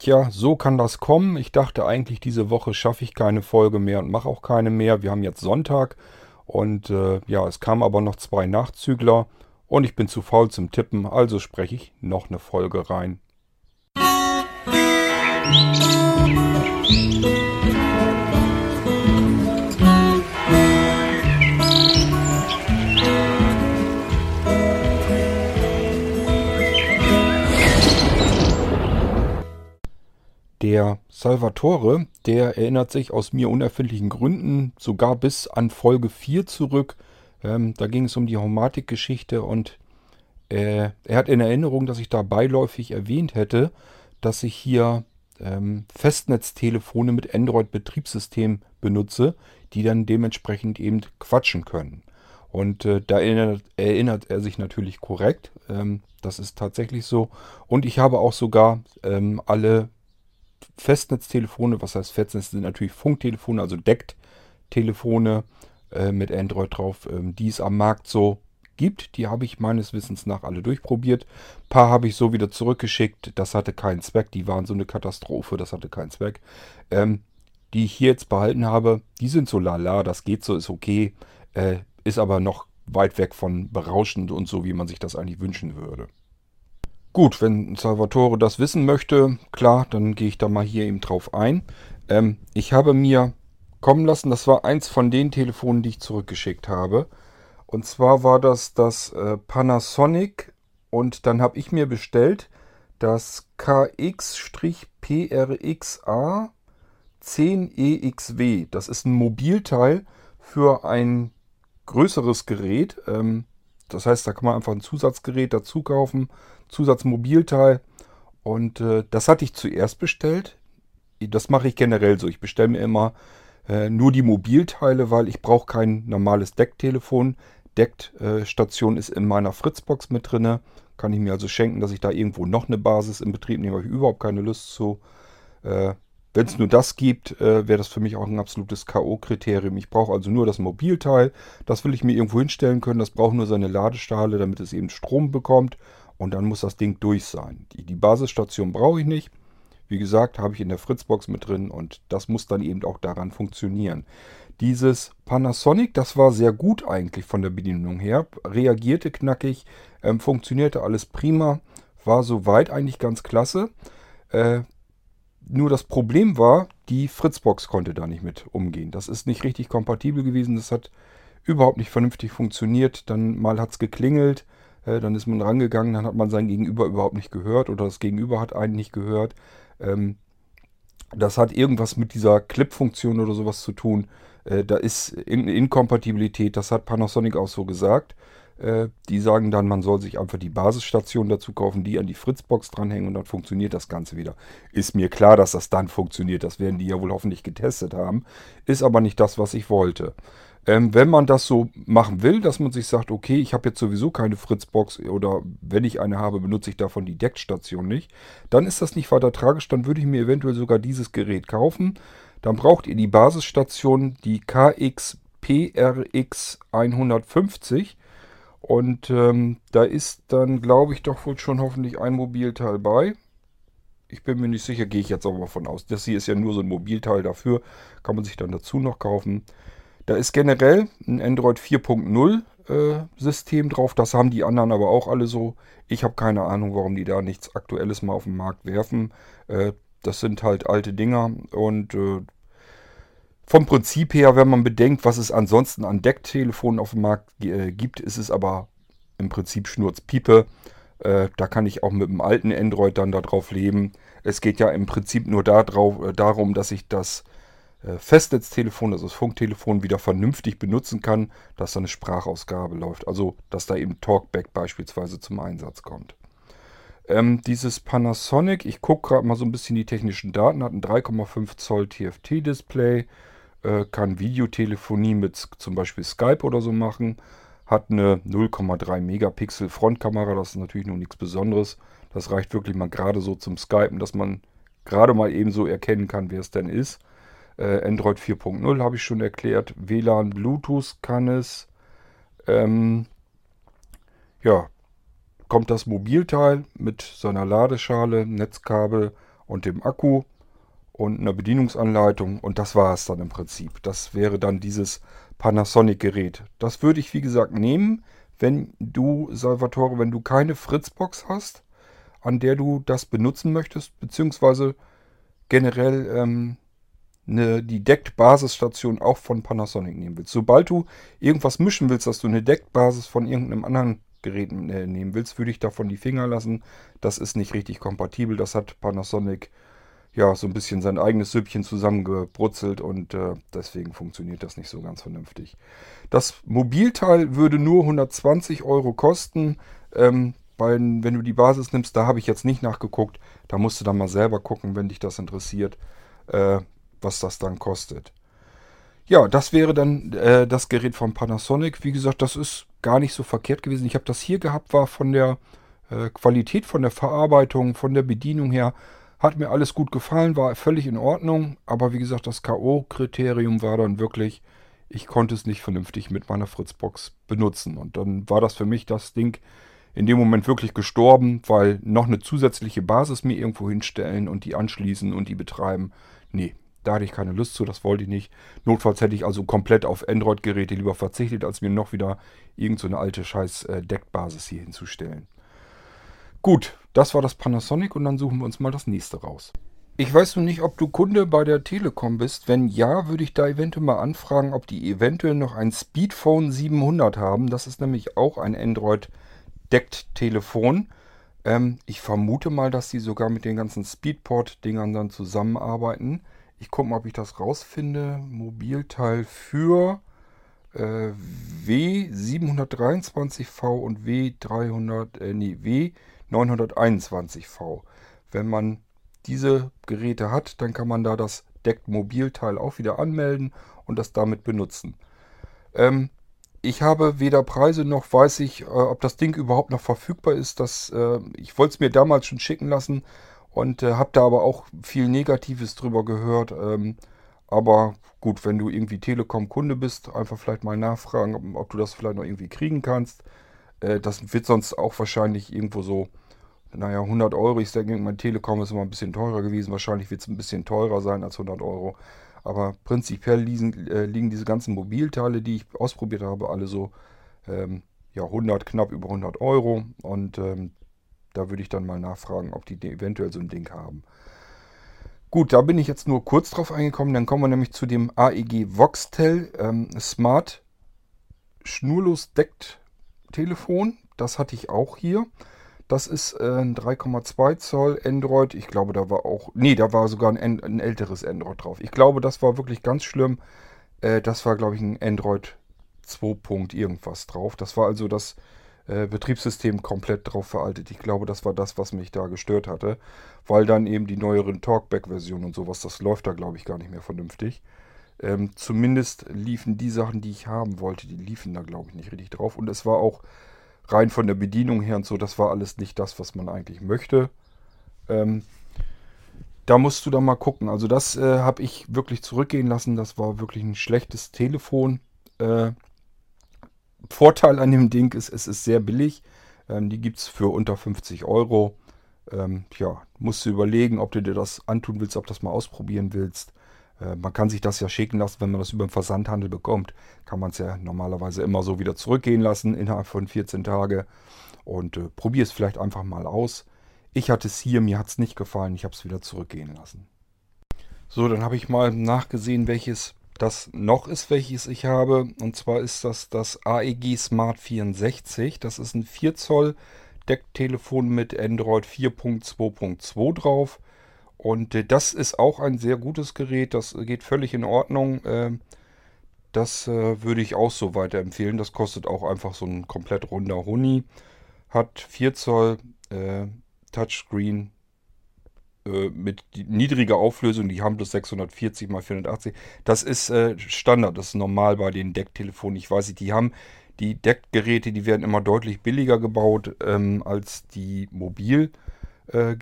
Tja, so kann das kommen. Ich dachte eigentlich, diese Woche schaffe ich keine Folge mehr und mache auch keine mehr. Wir haben jetzt Sonntag und äh, ja, es kamen aber noch zwei Nachzügler und ich bin zu faul zum Tippen, also spreche ich noch eine Folge rein. Musik Der Salvatore, der erinnert sich aus mir unerfindlichen Gründen sogar bis an Folge 4 zurück. Ähm, da ging es um die Haumatik-Geschichte und äh, er hat in Erinnerung, dass ich da beiläufig erwähnt hätte, dass ich hier ähm, Festnetztelefone mit Android-Betriebssystem benutze, die dann dementsprechend eben quatschen können. Und äh, da erinnert, erinnert, er sich natürlich korrekt. Ähm, das ist tatsächlich so. Und ich habe auch sogar ähm, alle Festnetztelefone, was heißt Festnetz, sind natürlich Funktelefone, also Deckt-Telefone äh, mit Android drauf, ähm, die es am Markt so gibt. Die habe ich meines Wissens nach alle durchprobiert. Ein paar habe ich so wieder zurückgeschickt. Das hatte keinen Zweck. Die waren so eine Katastrophe. Das hatte keinen Zweck. Ähm, die ich hier jetzt behalten habe, die sind so lala. Das geht so, ist okay. Äh, ist aber noch weit weg von berauschend und so, wie man sich das eigentlich wünschen würde. Gut, wenn Salvatore das wissen möchte, klar, dann gehe ich da mal hier eben drauf ein. Ähm, ich habe mir kommen lassen, das war eins von den Telefonen, die ich zurückgeschickt habe. Und zwar war das das äh, Panasonic und dann habe ich mir bestellt das KX-PRXA 10EXW. Das ist ein Mobilteil für ein größeres Gerät. Ähm, das heißt, da kann man einfach ein Zusatzgerät dazu kaufen Zusatzmobilteil. Und äh, das hatte ich zuerst bestellt. Das mache ich generell so. Ich bestelle mir immer äh, nur die Mobilteile, weil ich brauche kein normales Decktelefon. Deckt-Station ist in meiner Fritzbox mit drin. Kann ich mir also schenken, dass ich da irgendwo noch eine Basis in Betrieb nehme. Habe ich überhaupt keine Lust zu. Äh, Wenn es nur das gibt, äh, wäre das für mich auch ein absolutes K.O.-Kriterium. Ich brauche also nur das Mobilteil. Das will ich mir irgendwo hinstellen können. Das braucht nur seine Ladestahle, damit es eben Strom bekommt und dann muss das Ding durch sein. Die, die Basisstation brauche ich nicht. Wie gesagt, habe ich in der Fritzbox mit drin und das muss dann eben auch daran funktionieren. Dieses Panasonic, das war sehr gut eigentlich von der Bedienung her, reagierte knackig, ähm, funktionierte alles prima, war soweit eigentlich ganz klasse. Äh, nur das Problem war, die Fritzbox konnte da nicht mit umgehen. Das ist nicht richtig kompatibel gewesen, das hat überhaupt nicht vernünftig funktioniert. Dann mal hat es geklingelt, äh, dann ist man rangegangen, dann hat man sein Gegenüber überhaupt nicht gehört oder das Gegenüber hat einen nicht gehört. Ähm, das hat irgendwas mit dieser Clip-Funktion oder sowas zu tun. Äh, da ist irgendeine Inkompatibilität, das hat Panasonic auch so gesagt. Äh, die sagen dann, man soll sich einfach die Basisstation dazu kaufen, die an die Fritzbox dranhängen und dann funktioniert das Ganze wieder. Ist mir klar, dass das dann funktioniert. Das werden die ja wohl hoffentlich getestet haben. Ist aber nicht das, was ich wollte. Ähm, wenn man das so machen will, dass man sich sagt, okay, ich habe jetzt sowieso keine Fritzbox oder wenn ich eine habe, benutze ich davon die Deckstation nicht, dann ist das nicht weiter tragisch, dann würde ich mir eventuell sogar dieses Gerät kaufen. Dann braucht ihr die Basisstation, die KXPRX 150 und ähm, da ist dann, glaube ich, doch wohl schon hoffentlich ein Mobilteil bei. Ich bin mir nicht sicher, gehe ich jetzt aber mal von aus. Das hier ist ja nur so ein Mobilteil dafür, kann man sich dann dazu noch kaufen. Da ist generell ein Android 4.0 äh, System drauf. Das haben die anderen aber auch alle so. Ich habe keine Ahnung, warum die da nichts Aktuelles mal auf den Markt werfen. Äh, das sind halt alte Dinger und äh, vom Prinzip her, wenn man bedenkt, was es ansonsten an Decktelefonen auf dem Markt äh, gibt, ist es aber im Prinzip Schnurzpiepe. Äh, da kann ich auch mit dem alten Android dann darauf leben. Es geht ja im Prinzip nur darauf, äh, darum, dass ich das äh, Festnetztelefon, also das Funktelefon, wieder vernünftig benutzen kann, dass da eine Sprachausgabe läuft. Also, dass da eben Talkback beispielsweise zum Einsatz kommt. Ähm, dieses Panasonic, ich gucke gerade mal so ein bisschen die technischen Daten, hat ein 3,5 Zoll TFT-Display, äh, kann Videotelefonie mit zum Beispiel Skype oder so machen, hat eine 0,3 Megapixel Frontkamera, das ist natürlich nur nichts Besonderes. Das reicht wirklich mal gerade so zum Skypen, dass man gerade mal eben so erkennen kann, wer es denn ist. Äh, Android 4.0 habe ich schon erklärt. WLAN, Bluetooth kann es. Ähm, ja, kommt das Mobilteil mit seiner Ladeschale, Netzkabel und dem Akku und einer Bedienungsanleitung und das war es dann im Prinzip. Das wäre dann dieses Panasonic-Gerät. Das würde ich wie gesagt nehmen, wenn du, Salvatore, wenn du keine Fritzbox hast, an der du das benutzen möchtest, beziehungsweise generell ähm, eine, die Deckt-Basisstation auch von Panasonic nehmen willst. Sobald du irgendwas mischen willst, dass du eine Deckt-Basis von irgendeinem anderen Gerät äh, nehmen willst, würde ich davon die Finger lassen. Das ist nicht richtig kompatibel. Das hat Panasonic ja so ein bisschen sein eigenes Süppchen zusammengebrutzelt und äh, deswegen funktioniert das nicht so ganz vernünftig. Das Mobilteil würde nur 120 Euro kosten. Ähm, bei, wenn du die Basis nimmst, da habe ich jetzt nicht nachgeguckt. Da musst du dann mal selber gucken, wenn dich das interessiert, äh, was das dann kostet. Ja, das wäre dann äh, das Gerät von Panasonic. Wie gesagt, das ist gar nicht so verkehrt gewesen. Ich habe das hier gehabt, war von der äh, Qualität, von der Verarbeitung, von der Bedienung her, hat mir alles gut gefallen, war völlig in Ordnung. Aber wie gesagt, das K.O.-Kriterium war dann wirklich, ich konnte es nicht vernünftig mit meiner Fritzbox benutzen. Und dann war das für mich das Ding in dem Moment wirklich gestorben, weil noch eine zusätzliche Basis mir irgendwo hinstellen und die anschließen und die betreiben. Nee, da hatte ich keine Lust zu, das wollte ich nicht. Notfalls hätte ich also komplett auf Android-Geräte lieber verzichtet, als mir noch wieder irgendeine so alte scheiß äh, Deckbasis hier hinzustellen. Gut, das war das Panasonic und dann suchen wir uns mal das nächste raus. Ich weiß nun nicht, ob du Kunde bei der Telekom bist. Wenn ja, würde ich da eventuell mal anfragen, ob die eventuell noch ein Speedphone 700 haben. Das ist nämlich auch ein Android-Deckt-Telefon. Ähm, ich vermute mal, dass die sogar mit den ganzen Speedport-Dingern dann zusammenarbeiten. Ich gucke mal, ob ich das rausfinde. Mobilteil für äh, W723V und W300, äh, nee, W921V. Wenn man diese Geräte hat, dann kann man da das Deckt Mobilteil auch wieder anmelden und das damit benutzen. Ähm, ich habe weder Preise noch weiß ich, äh, ob das Ding überhaupt noch verfügbar ist. Das, äh, ich wollte es mir damals schon schicken lassen, und äh, habe da aber auch viel Negatives drüber gehört. Ähm, aber gut, wenn du irgendwie Telekom-Kunde bist, einfach vielleicht mal nachfragen, ob, ob, du das vielleicht noch irgendwie kriegen kannst. Äh, das wird sonst auch wahrscheinlich irgendwo so, naja, 100 Euro. Ich denke, mein Telekom ist immer ein bisschen teurer gewesen. Wahrscheinlich wird es ein bisschen teurer sein als 100 Euro. Aber prinzipiell liegen, äh, liegen diese ganzen Mobilteile, die ich ausprobiert habe, alle so ähm, ja, 100, knapp über 100 Euro. Und ähm, da würde ich dann mal nachfragen, ob die eventuell so ein Ding haben. Gut, da bin ich jetzt nur kurz drauf eingekommen. Dann kommen wir nämlich zu dem AEG Voxtel ähm, Smart Schnurlos Deckt Telefon. Das hatte ich auch hier. Das ist äh, ein 3,2 Zoll Android. Ich glaube, da war auch. Nee, da war sogar ein, ein älteres Android drauf. Ich glaube, das war wirklich ganz schlimm. Äh, das war, glaube ich, ein Android 2. irgendwas drauf. Das war also das äh, Betriebssystem komplett drauf veraltet. Ich glaube, das war das, was mich da gestört hatte, weil dann eben die neueren Talkback-Versionen und sowas, das läuft da, glaube ich, gar nicht mehr vernünftig. Ähm, zumindest liefen die Sachen, die ich haben wollte, die liefen da, glaube ich, nicht richtig drauf. Und es war auch rein von der Bedienung her und so, das war alles nicht das, was man eigentlich möchte. Ähm, da musst du dann mal gucken. Also das äh, habe ich wirklich zurückgehen lassen. Das war wirklich ein schlechtes Telefon. Äh, Vorteil an dem Ding ist, es ist sehr billig. Ähm, die gibt es für unter 50 Euro. Ähm, ja, musst du überlegen, ob du dir das antun willst, ob du das mal ausprobieren willst. Äh, man kann sich das ja schicken lassen, wenn man das über den Versandhandel bekommt. Kann man es ja normalerweise immer so wieder zurückgehen lassen innerhalb von 14 Tagen. Und äh, probier es vielleicht einfach mal aus. Ich hatte es hier, mir hat es nicht gefallen. Ich habe es wieder zurückgehen lassen. So, dann habe ich mal nachgesehen, welches das noch ist, welches ich habe. Und zwar ist das das AEG Smart 64. Das ist ein 4 Zoll Decktelefon mit Android 4.2.2 drauf. Und äh, das ist auch ein sehr gutes Gerät. Das geht völlig in Ordnung. Äh, das äh, würde ich auch so weiterempfehlen. Das kostet auch einfach so ein komplett runder Huni. Hat 4 Zoll äh, Touchscreen äh, mit niedriger Auflösung, die haben bloß 640 x 480. Das ist äh, Standard, das ist normal bei den Decktelefonen. Ich weiß nicht, die haben die Deckgeräte, die werden immer deutlich billiger gebaut ähm, als die Mobilgeräte. Äh,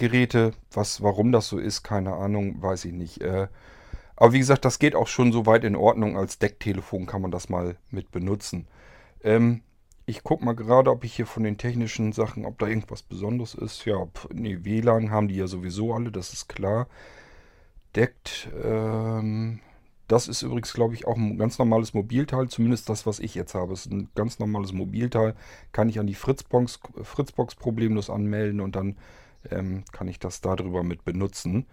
Was, warum das so ist, keine Ahnung, weiß ich nicht. Äh, aber wie gesagt, das geht auch schon so weit in Ordnung. Als Decktelefon kann man das mal mit benutzen. Ähm, Ich gucke mal gerade, ob ich hier von den technischen Sachen, ob da irgendwas Besonderes ist. Ja, pf, nee, WLAN haben die ja sowieso alle, das ist klar. Deckt, ähm, das ist übrigens, glaube ich, auch ein ganz normales Mobilteil. Zumindest das, was ich jetzt habe, ist ein ganz normales Mobilteil. Kann ich an die Fritzbox, Fritzbox problemlos anmelden und dann ähm, kann ich das darüber mit benutzen.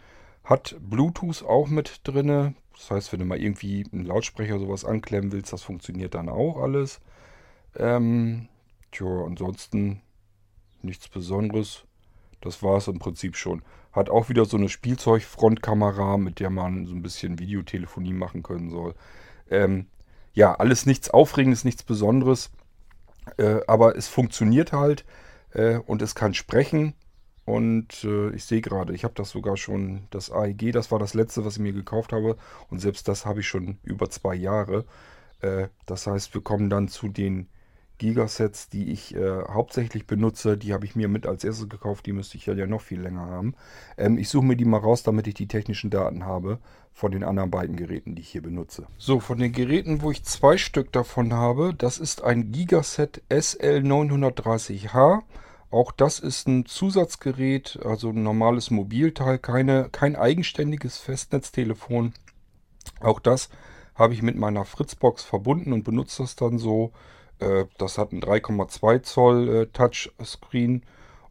Hat Bluetooth auch mit drinne. Das heißt, wenn du mal irgendwie einen Lautsprecher sowas anklemmen willst, das funktioniert dann auch alles. Ähm, tja, ansonsten nichts Besonderes. Das war es im Prinzip schon. Hat auch wieder so eine Spielzeug-Frontkamera, mit der man so ein bisschen Videotelefonie machen können soll. Ähm, ja, alles nichts Aufregendes, nichts Besonderes. Äh, aber es funktioniert halt äh, und es kann sprechen. Und äh, ich sehe gerade, ich habe das sogar schon, das AEG, das war das letzte, was ich mir gekauft habe. Und selbst das habe ich schon über zwei Jahre. Äh, das heißt, wir kommen dann zu den Gigasets, die ich äh, hauptsächlich benutze. Die habe ich mir mit als erstes gekauft. Die müsste ich ja, noch viel länger haben. Ähm, ich suche mir die mal raus, damit ich die technischen Daten habe von den anderen beiden Geräten, die ich hier benutze. So, von den Geräten, wo ich zwei Stück davon habe, das ist ein Gigaset SL930H. Auch das ist ein Zusatzgerät, also ein normales Mobilteil, keine, kein eigenständiges Festnetztelefon. Auch das habe ich mit meiner Fritzbox verbunden und benutze das dann so. Äh, das hat ein 3,2 Zoll äh, Touchscreen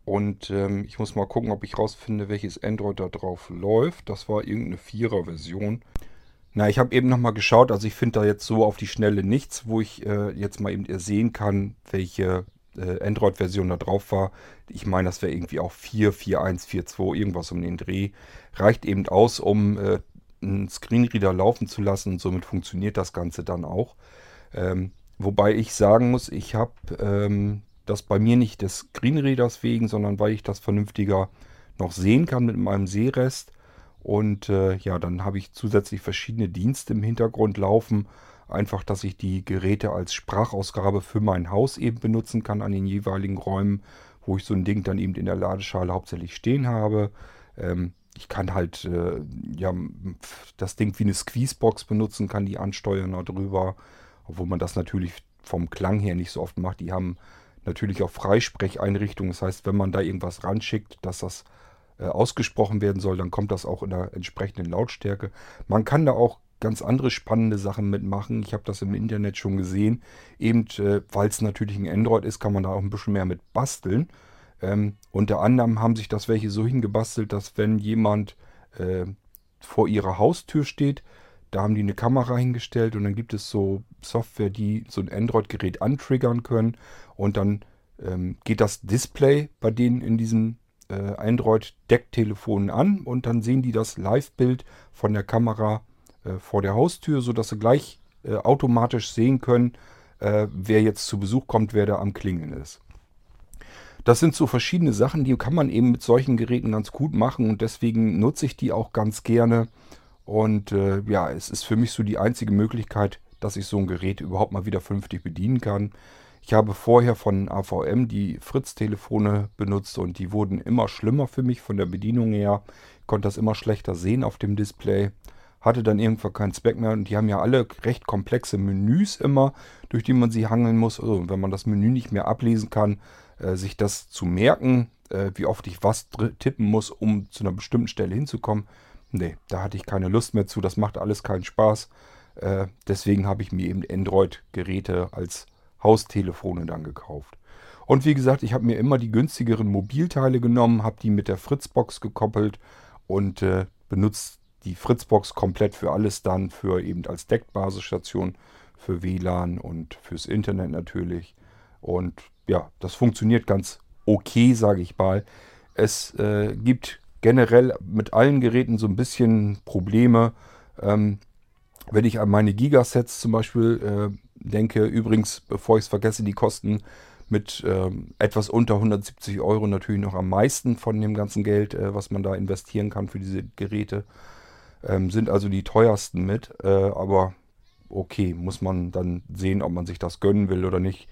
und ähm, ich muss mal gucken, ob ich rausfinde, welches Android da drauf läuft. Das war irgendeine 4er Version. Na, ich habe eben nochmal geschaut, also ich finde da jetzt so auf die Schnelle nichts, wo ich äh, jetzt mal eben sehen kann, welche Android-Version da drauf war. Ich meine, das wäre irgendwie auch 4, 4.1, 4.2, irgendwas um den Dreh. Reicht eben aus, um äh, einen Screenreader laufen zu lassen und somit funktioniert das Ganze dann auch. Ähm, wobei ich sagen muss, ich habe ähm, das bei mir nicht des Screenreaders wegen, sondern weil ich das vernünftiger noch sehen kann mit meinem Sehrest. Und äh, ja, dann habe ich zusätzlich verschiedene Dienste im Hintergrund laufen Einfach, dass ich die Geräte als Sprachausgabe für mein Haus eben benutzen kann an den jeweiligen Räumen, wo ich so ein Ding dann eben in der Ladeschale hauptsächlich stehen habe. Ähm, ich kann halt äh, ja, das Ding wie eine Squeezebox benutzen, kann die ansteuern darüber, obwohl man das natürlich vom Klang her nicht so oft macht. Die haben natürlich auch Freisprecheinrichtungen. Das heißt, wenn man da irgendwas ranschickt, dass das äh, ausgesprochen werden soll, dann kommt das auch in der entsprechenden Lautstärke. Man kann da auch ganz andere spannende Sachen mitmachen. Ich habe das im Internet schon gesehen. Eben, äh, weil es natürlich ein Android ist, kann man da auch ein bisschen mehr mit basteln. Ähm, unter anderem haben sich das welche so hingebastelt, dass wenn jemand äh, vor ihrer Haustür steht, da haben die eine Kamera hingestellt und dann gibt es so Software, die so ein Android-Gerät antriggern können und dann ähm, geht das Display bei denen in diesen äh, Android-Decktelefonen an und dann sehen die das Live-Bild von der Kamera äh, vor der Haustür, sodass sie gleich äh, automatisch sehen können, äh, wer jetzt zu Besuch kommt, wer da am Klingeln ist. Das sind so verschiedene Sachen, die kann man eben mit solchen Geräten ganz gut machen und deswegen nutze ich die auch ganz gerne. Und äh, ja, es ist für mich so die einzige Möglichkeit, dass ich so ein Gerät überhaupt mal wieder vernünftig bedienen kann. Ich habe vorher von AVM die Fritz-Telefone benutzt und die wurden immer schlimmer für mich von der Bedienung her. Ich konnte das immer schlechter sehen auf dem Display hatte dann irgendwann keinen Zweck mehr. Und die haben ja alle recht komplexe Menüs immer, durch die man sie hangeln muss. Also wenn man das Menü nicht mehr ablesen kann, äh, sich das zu merken, äh, wie oft ich was tippen muss, um zu einer bestimmten Stelle hinzukommen. Nee, da hatte ich keine Lust mehr zu. Das macht alles keinen Spaß. Äh, deswegen habe ich mir eben Android-Geräte als Haustelefone dann gekauft. Und wie gesagt, ich habe mir immer die günstigeren Mobilteile genommen, habe die mit der Fritzbox gekoppelt und äh, benutzt die Fritzbox komplett für alles dann, für eben als Deckbasisstation, für WLAN und fürs Internet natürlich. Und ja, das funktioniert ganz okay, sage ich mal. Es äh, gibt generell mit allen Geräten so ein bisschen Probleme. Ähm, wenn ich an meine Gigasets zum Beispiel äh, denke, übrigens, bevor ich es vergesse, die kosten mit ähm, etwas unter 170 Euro natürlich noch am meisten von dem ganzen Geld, äh, was man da investieren kann für diese Geräte. Ähm, sind also die teuersten mit, äh, aber okay, muss man dann sehen, ob man sich das gönnen will oder nicht.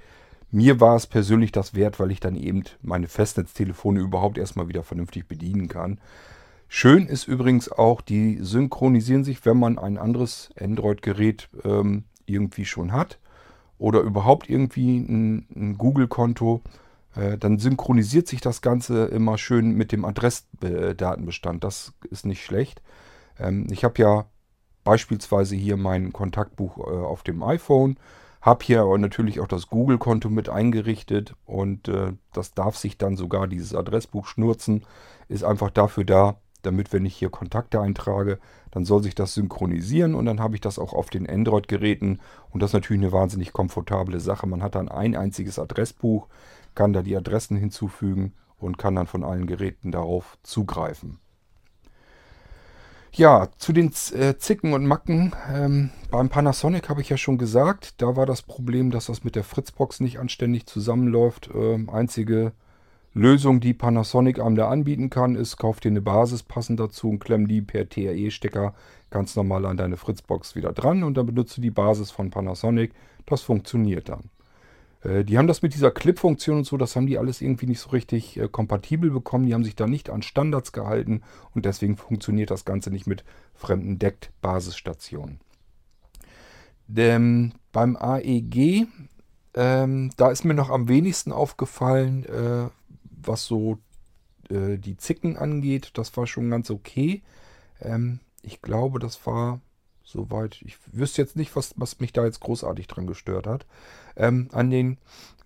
Mir war es persönlich das wert, weil ich dann eben meine Festnetztelefone überhaupt erstmal wieder vernünftig bedienen kann. Schön ist übrigens auch, die synchronisieren sich, wenn man ein anderes Android-Gerät ähm, irgendwie schon hat. oder überhaupt irgendwie ein, ein Google-Konto, äh, dann synchronisiert sich das Ganze immer schön mit dem Adressdatenbestand. Das ist nicht schlecht. Ähm, ich habe ja beispielsweise hier mein Kontaktbuch äh, auf dem iPhone, habe hier natürlich auch das Google-Konto mit eingerichtet und äh, das darf sich dann sogar dieses Adressbuch schnurzen. Ist einfach dafür da, damit wenn ich hier Kontakte eintrage, dann soll sich das synchronisieren und dann habe ich das auch auf den Android-Geräten und das ist natürlich eine wahnsinnig komfortable Sache. Man hat dann ein einziges Adressbuch, kann da die Adressen hinzufügen und kann dann von allen Geräten darauf zugreifen. Ja, zu den äh, Zicken und Macken. Ähm, beim Panasonic habe ich ja schon gesagt, da war das Problem, dass das mit der Fritzbox nicht anständig zusammenläuft. Ähm, einzige Lösung, die Panasonic einem da anbieten kann, ist, kauf dir eine Basis passend dazu und klemm die per TRE-Stecker ganz normal an deine Fritzbox wieder dran und dann benutzt du die Basis von Panasonic. Das funktioniert dann. Äh, die haben das mit dieser Clip-Funktion und so, das haben die alles irgendwie nicht so richtig äh, kompatibel bekommen. Die haben sich da nicht an Standards gehalten und deswegen funktioniert das Ganze nicht mit fremden Deckt-Basisstationen. Beim AEG, ähm, da ist mir noch am wenigsten aufgefallen, äh, was so äh, die Zicken angeht, das war schon ganz okay. Ähm, ich glaube, das war soweit. Ich wüsste jetzt nicht, was, was mich da jetzt großartig dran gestört hat. Ähm, an den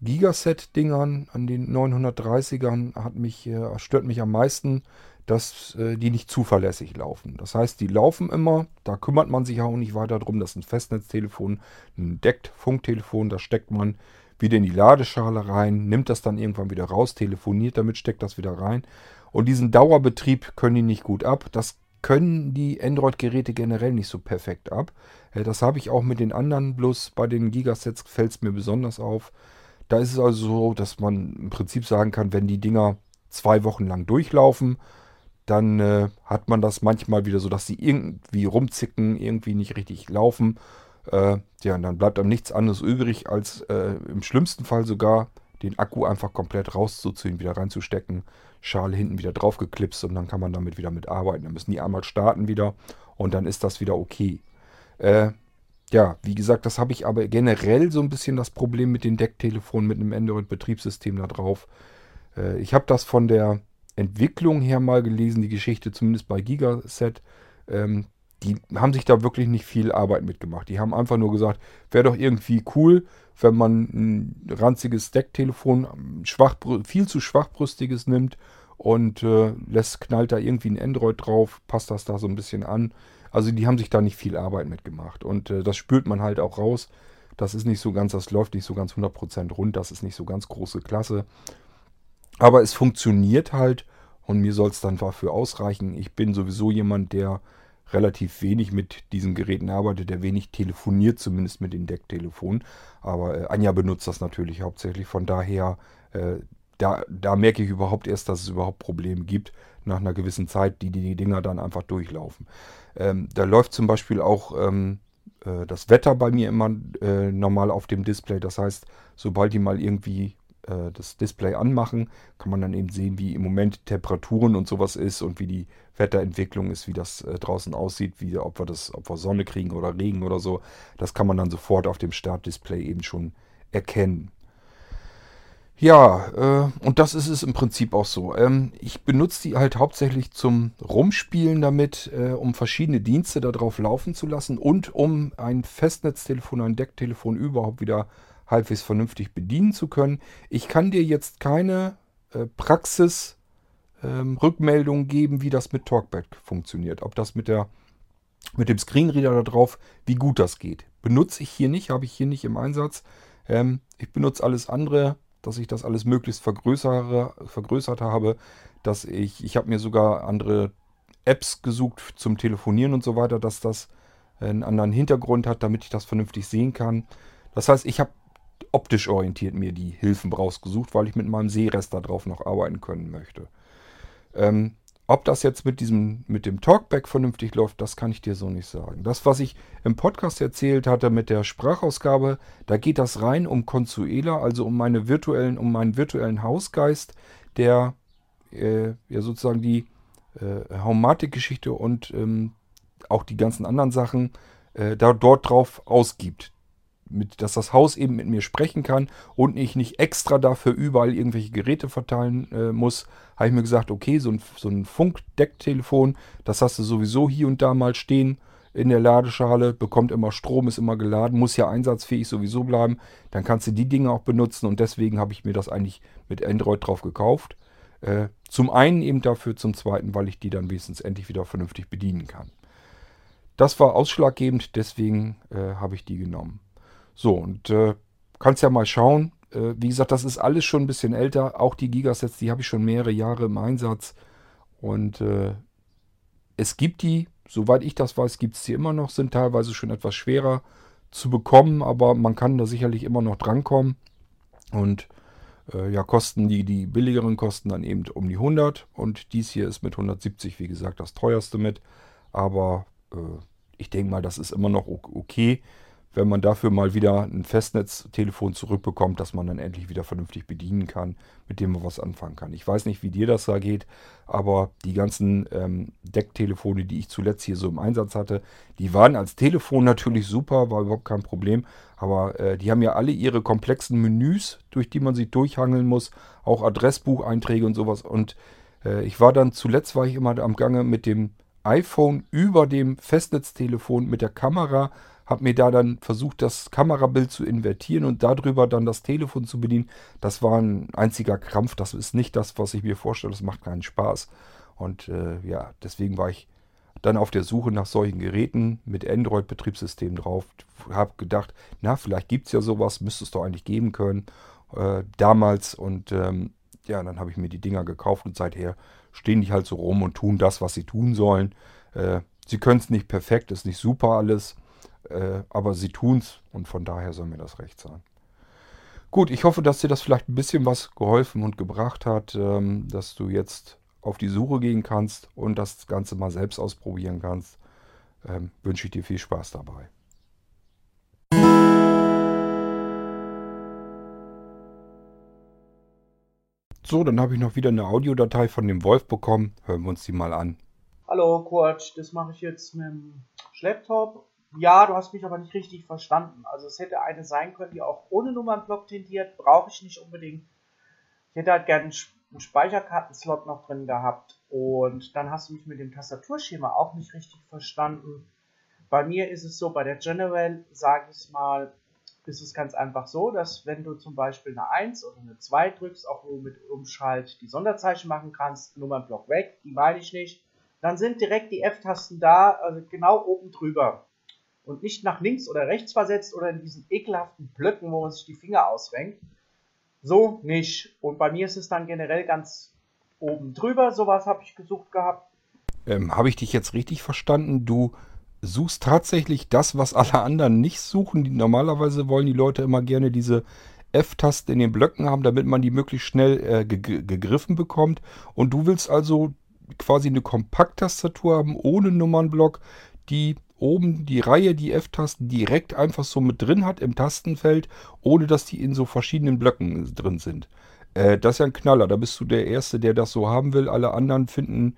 Gigaset-Dingern, an den 930ern, hat mich, äh, stört mich am meisten, dass äh, die nicht zuverlässig laufen. Das heißt, die laufen immer, da kümmert man sich auch nicht weiter drum. Das ist ein Festnetztelefon, ein Deckt-Funktelefon, da steckt man wieder in die Ladeschale rein, nimmt das dann irgendwann wieder raus, telefoniert damit, steckt das wieder rein. Und diesen Dauerbetrieb können die nicht gut ab. Das können die Android-Geräte generell nicht so perfekt ab. Äh, das habe ich auch mit den anderen, bloß bei den Gigasets fällt es mir besonders auf. Da ist es also so, dass man im Prinzip sagen kann, wenn die Dinger zwei Wochen lang durchlaufen, dann äh, hat man das manchmal wieder so, dass sie irgendwie rumzicken, irgendwie nicht richtig laufen. Äh, ja, und dann bleibt einem nichts anderes übrig, als äh, im schlimmsten Fall sogar den Akku einfach komplett rauszuziehen, wieder reinzustecken, Schale hinten wieder draufgeklipst und dann kann man damit wieder mitarbeiten. Dann müssen die einmal starten wieder und dann ist das wieder okay. Äh, ja, wie gesagt, das habe ich aber generell so ein bisschen das Problem mit den Decktelefonen mit einem Android-Betriebssystem da drauf. Äh, ich habe das von der Entwicklung her mal gelesen, die Geschichte zumindest bei Gigaset. Ähm, die haben sich da wirklich nicht viel Arbeit mitgemacht. Die haben einfach nur gesagt, wäre doch irgendwie cool, wenn man ein ranziges Decktelefon, schwach, viel zu schwachbrüstiges nimmt und äh, lässt, knallt da irgendwie ein Android drauf, passt das da so ein bisschen an. Also die haben sich da nicht viel Arbeit mitgemacht. Und äh, das spürt man halt auch raus. Das ist nicht so ganz, das läuft nicht so ganz 100% rund, das ist nicht so ganz große Klasse. Aber es funktioniert halt und mir soll es dann dafür ausreichen. Ich bin sowieso jemand, der relativ wenig mit diesen Geräten arbeitet, der wenig telefoniert, zumindest mit den Decktelefonen. Aber äh, Anja benutzt das natürlich hauptsächlich. Von daher, äh, da, da merke ich überhaupt erst, dass es überhaupt Probleme gibt, nach einer gewissen Zeit, die die Dinger dann einfach durchlaufen. Ähm, da läuft zum Beispiel auch ähm, äh, das Wetter bei mir immer äh, normal auf dem Display. Das heißt, sobald die mal irgendwie äh, das Display anmachen, kann man dann eben sehen, wie im Moment Temperaturen und sowas ist und wie die Wetterentwicklung ist, wie das äh, draußen aussieht, wie, ob wir das, ob wir Sonne kriegen oder Regen oder so. Das kann man dann sofort auf dem Startdisplay eben schon erkennen. Ja, äh, und das ist es im Prinzip auch so. Ähm, ich benutze die halt hauptsächlich zum Rumspielen damit, äh, um verschiedene Dienste darauf laufen zu lassen und um ein Festnetztelefon, ein Decktelefon überhaupt wieder halbwegs vernünftig bedienen zu können. Ich kann dir jetzt keine äh, Praxis ähm, geben, wie das mit Talkback funktioniert. Ob das mit der mit dem Screenreader da drauf, wie gut das geht. Benutze ich hier nicht, habe ich hier nicht im Einsatz. Ähm, ich benutze alles andere, dass ich das alles möglichst vergrößere, vergrößert habe. Dass ich, ich habe mir sogar andere Apps gesucht zum Telefonieren und so weiter, dass das einen anderen Hintergrund hat, damit ich das vernünftig sehen kann. Das heißt, ich habe optisch orientiert mir die Hilfen rausgesucht, weil ich mit meinem Sehrest darauf noch arbeiten können möchte. Ähm, ob das jetzt mit diesem, mit dem Talkback vernünftig läuft, das kann ich dir so nicht sagen. Das, was ich im Podcast erzählt hatte mit der Sprachausgabe, da geht das rein um Consuela, also um meine virtuellen, um meinen virtuellen Hausgeist, der äh, ja sozusagen die äh, Haumatik-Geschichte und ähm, auch die ganzen anderen Sachen äh, da, dort drauf ausgibt. Mit, dass das Haus eben mit mir sprechen kann und ich nicht extra dafür überall irgendwelche Geräte verteilen äh, muss, habe ich mir gesagt, okay, so ein, so ein Funkdecktelefon, das hast du sowieso hier und da mal stehen in der Ladeschale, bekommt immer Strom, ist immer geladen, muss ja einsatzfähig sowieso bleiben. Dann kannst du die Dinge auch benutzen und deswegen habe ich mir das eigentlich mit Android drauf gekauft. Äh, zum einen eben dafür, zum zweiten, weil ich die dann wenigstens endlich wieder vernünftig bedienen kann. Das war ausschlaggebend, deswegen äh, habe ich die genommen. So, und äh, kannst ja mal schauen. Äh, wie gesagt, das ist alles schon ein bisschen älter. Auch die Gigasets, die habe ich schon mehrere Jahre im Einsatz. Und äh, es gibt die, soweit ich das weiß, gibt es die immer noch, sind teilweise schon etwas schwerer zu bekommen, aber man kann da sicherlich immer noch drankommen. Und äh, ja, kosten die, die billigeren kosten dann eben um die 100 und dies hier ist mit 170, wie gesagt, das teuerste mit. Aber äh, ich denke mal, das ist immer noch okay wenn man dafür mal wieder ein Festnetztelefon zurückbekommt, das man dann endlich wieder vernünftig bedienen kann, mit dem man was anfangen kann. Ich weiß nicht, wie dir das da geht, aber die ganzen ähm, Decktelefone, die ich zuletzt hier so im Einsatz hatte, die waren als Telefon natürlich super, war überhaupt kein Problem, aber äh, die haben ja alle ihre komplexen Menüs, durch die man sich durchhangeln muss, auch Adressbucheinträge und sowas. Und äh, ich war dann zuletzt war ich immer am Gange mit dem iPhone über dem Festnetztelefon mit der Kamera habe mir da dann versucht, das Kamerabild zu invertieren und darüber dann das Telefon zu bedienen. Das war ein einziger Krampf. Das ist nicht das, was ich mir vorstelle. Das macht keinen Spaß. Und äh, ja, deswegen war ich dann auf der Suche nach solchen Geräten mit Android-Betriebssystem drauf. Habe gedacht, na, vielleicht gibt es ja sowas, müsste es doch eigentlich geben können. Äh, damals und ähm, ja, dann habe ich mir die Dinger gekauft und seither stehen die halt so rum und tun das, was sie tun sollen. Äh, sie können es nicht perfekt, ist nicht super alles. Äh, aber sie tun es und von daher soll mir das recht sein. Gut, ich hoffe, dass dir das vielleicht ein bisschen was geholfen und gebracht hat, ähm, dass du jetzt auf die Suche gehen kannst und das Ganze mal selbst ausprobieren kannst. Ähm, wünsche ich dir viel Spaß dabei. So, dann habe ich noch wieder eine Audiodatei von dem Wolf bekommen. Hören wir uns die mal an. Hallo, Kurt. Das mache ich jetzt mit dem Schlepptop ja, du hast mich aber nicht richtig verstanden. Also es hätte eine sein können, die auch ohne Nummernblock tendiert. Brauche ich nicht unbedingt. Ich hätte halt gerne einen Speicherkartenslot noch drin gehabt. Und dann hast du mich mit dem Tastaturschema auch nicht richtig verstanden. Bei mir ist es so, bei der General, sage ich mal, ist es ganz einfach so, dass wenn du zum Beispiel eine 1 oder eine 2 drückst, auch nur mit Umschalt die Sonderzeichen machen kannst, Nummernblock weg, die meine ich nicht, dann sind direkt die F-Tasten da, also genau oben drüber und nicht nach links oder rechts versetzt oder in diesen ekelhaften Blöcken, wo man sich die Finger ausrenkt. So nicht. Und bei mir ist es dann generell ganz oben drüber. Sowas habe ich gesucht gehabt. Ähm, habe ich dich jetzt richtig verstanden? Du suchst tatsächlich das, was alle anderen nicht suchen. Normalerweise wollen die Leute immer gerne diese F-Taste in den Blöcken haben, damit man die möglichst schnell äh, ge gegriffen bekommt. Und du willst also quasi eine Kompakttastatur haben ohne Nummernblock, die oben die Reihe, die F-Tasten direkt einfach so mit drin hat im Tastenfeld, ohne dass die in so verschiedenen Blöcken drin sind. Äh, das ist ja ein Knaller. Da bist du der Erste, der das so haben will. Alle anderen finden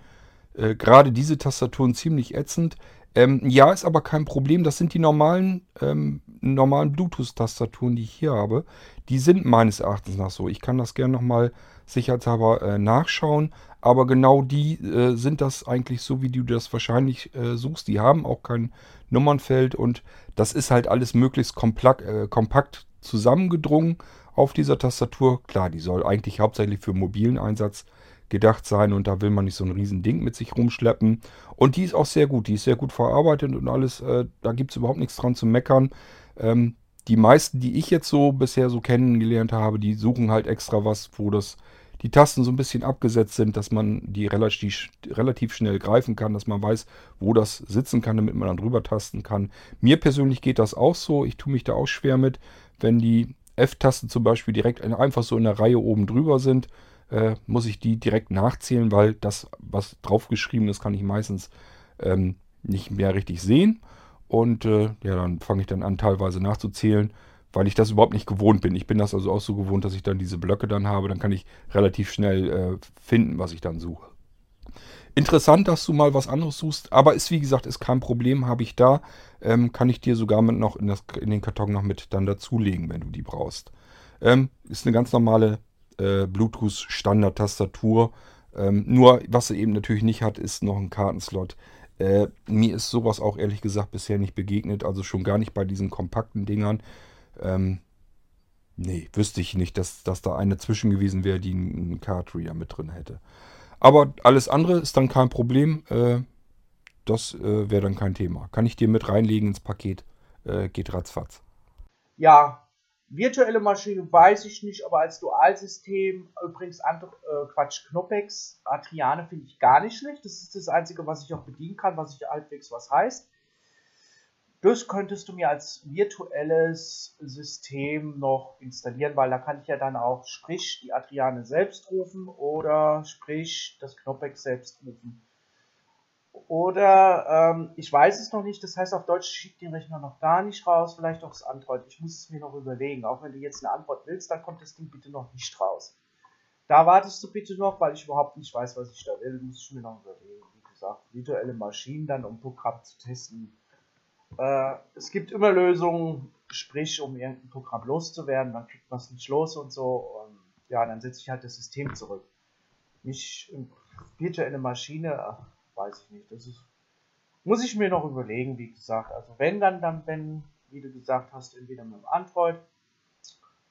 äh, gerade diese Tastaturen ziemlich ätzend. Ähm, ja, ist aber kein Problem. Das sind die normalen, ähm, normalen Bluetooth-Tastaturen, die ich hier habe. Die sind meines Erachtens nach so. Ich kann das gerne nochmal sicherheitshalber äh, nachschauen. Aber genau die äh, sind das eigentlich so, wie du das wahrscheinlich äh, suchst. Die haben auch kein Nummernfeld und das ist halt alles möglichst kompakt, äh, kompakt zusammengedrungen auf dieser Tastatur. Klar, die soll eigentlich hauptsächlich für mobilen Einsatz gedacht sein und da will man nicht so ein riesen Ding mit sich rumschleppen. Und die ist auch sehr gut, die ist sehr gut verarbeitet und alles, äh, da gibt es überhaupt nichts dran zu meckern. Ähm, die meisten, die ich jetzt so bisher so kennengelernt habe, die suchen halt extra was, wo das die Tasten so ein bisschen abgesetzt sind, dass man die relativ, relativ schnell greifen kann, dass man weiß, wo das sitzen kann, damit man dann drüber tasten kann. Mir persönlich geht das auch so. Ich tue mich da auch schwer mit, wenn die F-Tasten zum Beispiel direkt einfach so in der Reihe oben drüber sind, äh, muss ich die direkt nachzählen, weil das, was draufgeschrieben ist, kann ich meistens ähm, nicht mehr richtig sehen. Und äh, ja, dann fange ich dann an, teilweise nachzuzählen weil ich das überhaupt nicht gewohnt bin. Ich bin das also auch so gewohnt, dass ich dann diese Blöcke dann habe. Dann kann ich relativ schnell äh, finden, was ich dann suche. Interessant, dass du mal was anderes suchst, aber ist wie gesagt, ist kein Problem, habe ich da. Ähm, kann ich dir sogar mit noch in, das, in, den Karton noch mit dann dazulegen, wenn du die brauchst. Ähm, ist eine ganz normale äh, Bluetooth-Standard-Tastatur. Ähm, nur, was sie eben natürlich nicht hat, ist noch ein Kartenslot. Äh, mir ist sowas auch ehrlich gesagt bisher nicht begegnet, also schon gar nicht bei diesen kompakten Dingern. Ähm, nee, wüsste ich nicht, dass, dass da eine zwischen gewesen wäre, die einen Card-Reader mit drin hätte. Aber alles andere ist dann kein Problem. Äh, das äh, wäre dann kein Thema. Kann ich dir mit reinlegen ins Paket. Äh, geht ratzfatz. Ja, virtuelle Maschine weiß ich nicht, aber als Dualsystem, übrigens andere, äh, Quatsch, Knopex, Adriane finde ich gar nicht schlecht. Das ist das Einzige, was ich auch bedienen kann, was ich halbwegs was heißt. Das könntest du mir als virtuelles System noch installieren, weil da kann ich ja dann auch sprich die Adriane selbst rufen oder sprich das Knopex selbst rufen. Oder ähm, ich weiß es noch nicht, das heißt auf Deutsch schickt den Rechner noch gar nicht raus, vielleicht auch das Android. Ich muss es mir noch überlegen. Auch wenn du jetzt eine Antwort willst, dann kommt das Ding bitte noch nicht raus. Da wartest du bitte noch, weil ich überhaupt nicht weiß, was ich da will. Muss ich mir noch überlegen. Wie gesagt, virtuelle Maschinen dann, um Programm zu testen äh, es gibt immer Lösungen, sprich, um irgendein Programm loszuwerden, dann kriegt man es nicht los und so. Und ja, dann setze ich halt das System zurück. Mich virtuelle Maschine, ach, weiß ich nicht. Das ist, muss ich mir noch überlegen, wie gesagt. Also wenn dann, dann wenn, wie du gesagt hast, entweder mit dem Android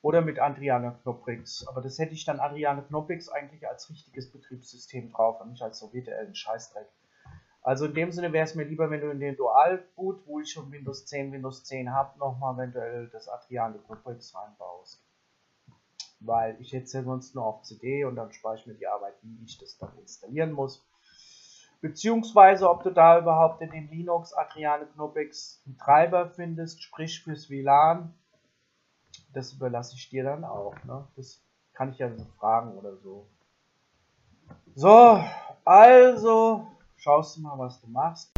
oder mit Adriana Knoppix. Aber das hätte ich dann Adriana Knoppix eigentlich als richtiges Betriebssystem drauf und nicht als so virtuellen Scheißdreck. Also in dem Sinne wäre es mir lieber, wenn du in den Dual-Boot, wo ich schon Windows 10, Windows 10 habe, nochmal eventuell das Adriane Complex reinbaust. Weil ich jetzt ja sonst nur auf CD und dann spare ich mir die Arbeit, wie ich das dann installieren muss. Beziehungsweise, ob du da überhaupt in den Linux Adriane Knoppix einen Treiber findest, sprich fürs WLAN. Das überlasse ich dir dann auch. Ne? Das kann ich ja so fragen oder so. So, also schaust du mal, was du machst.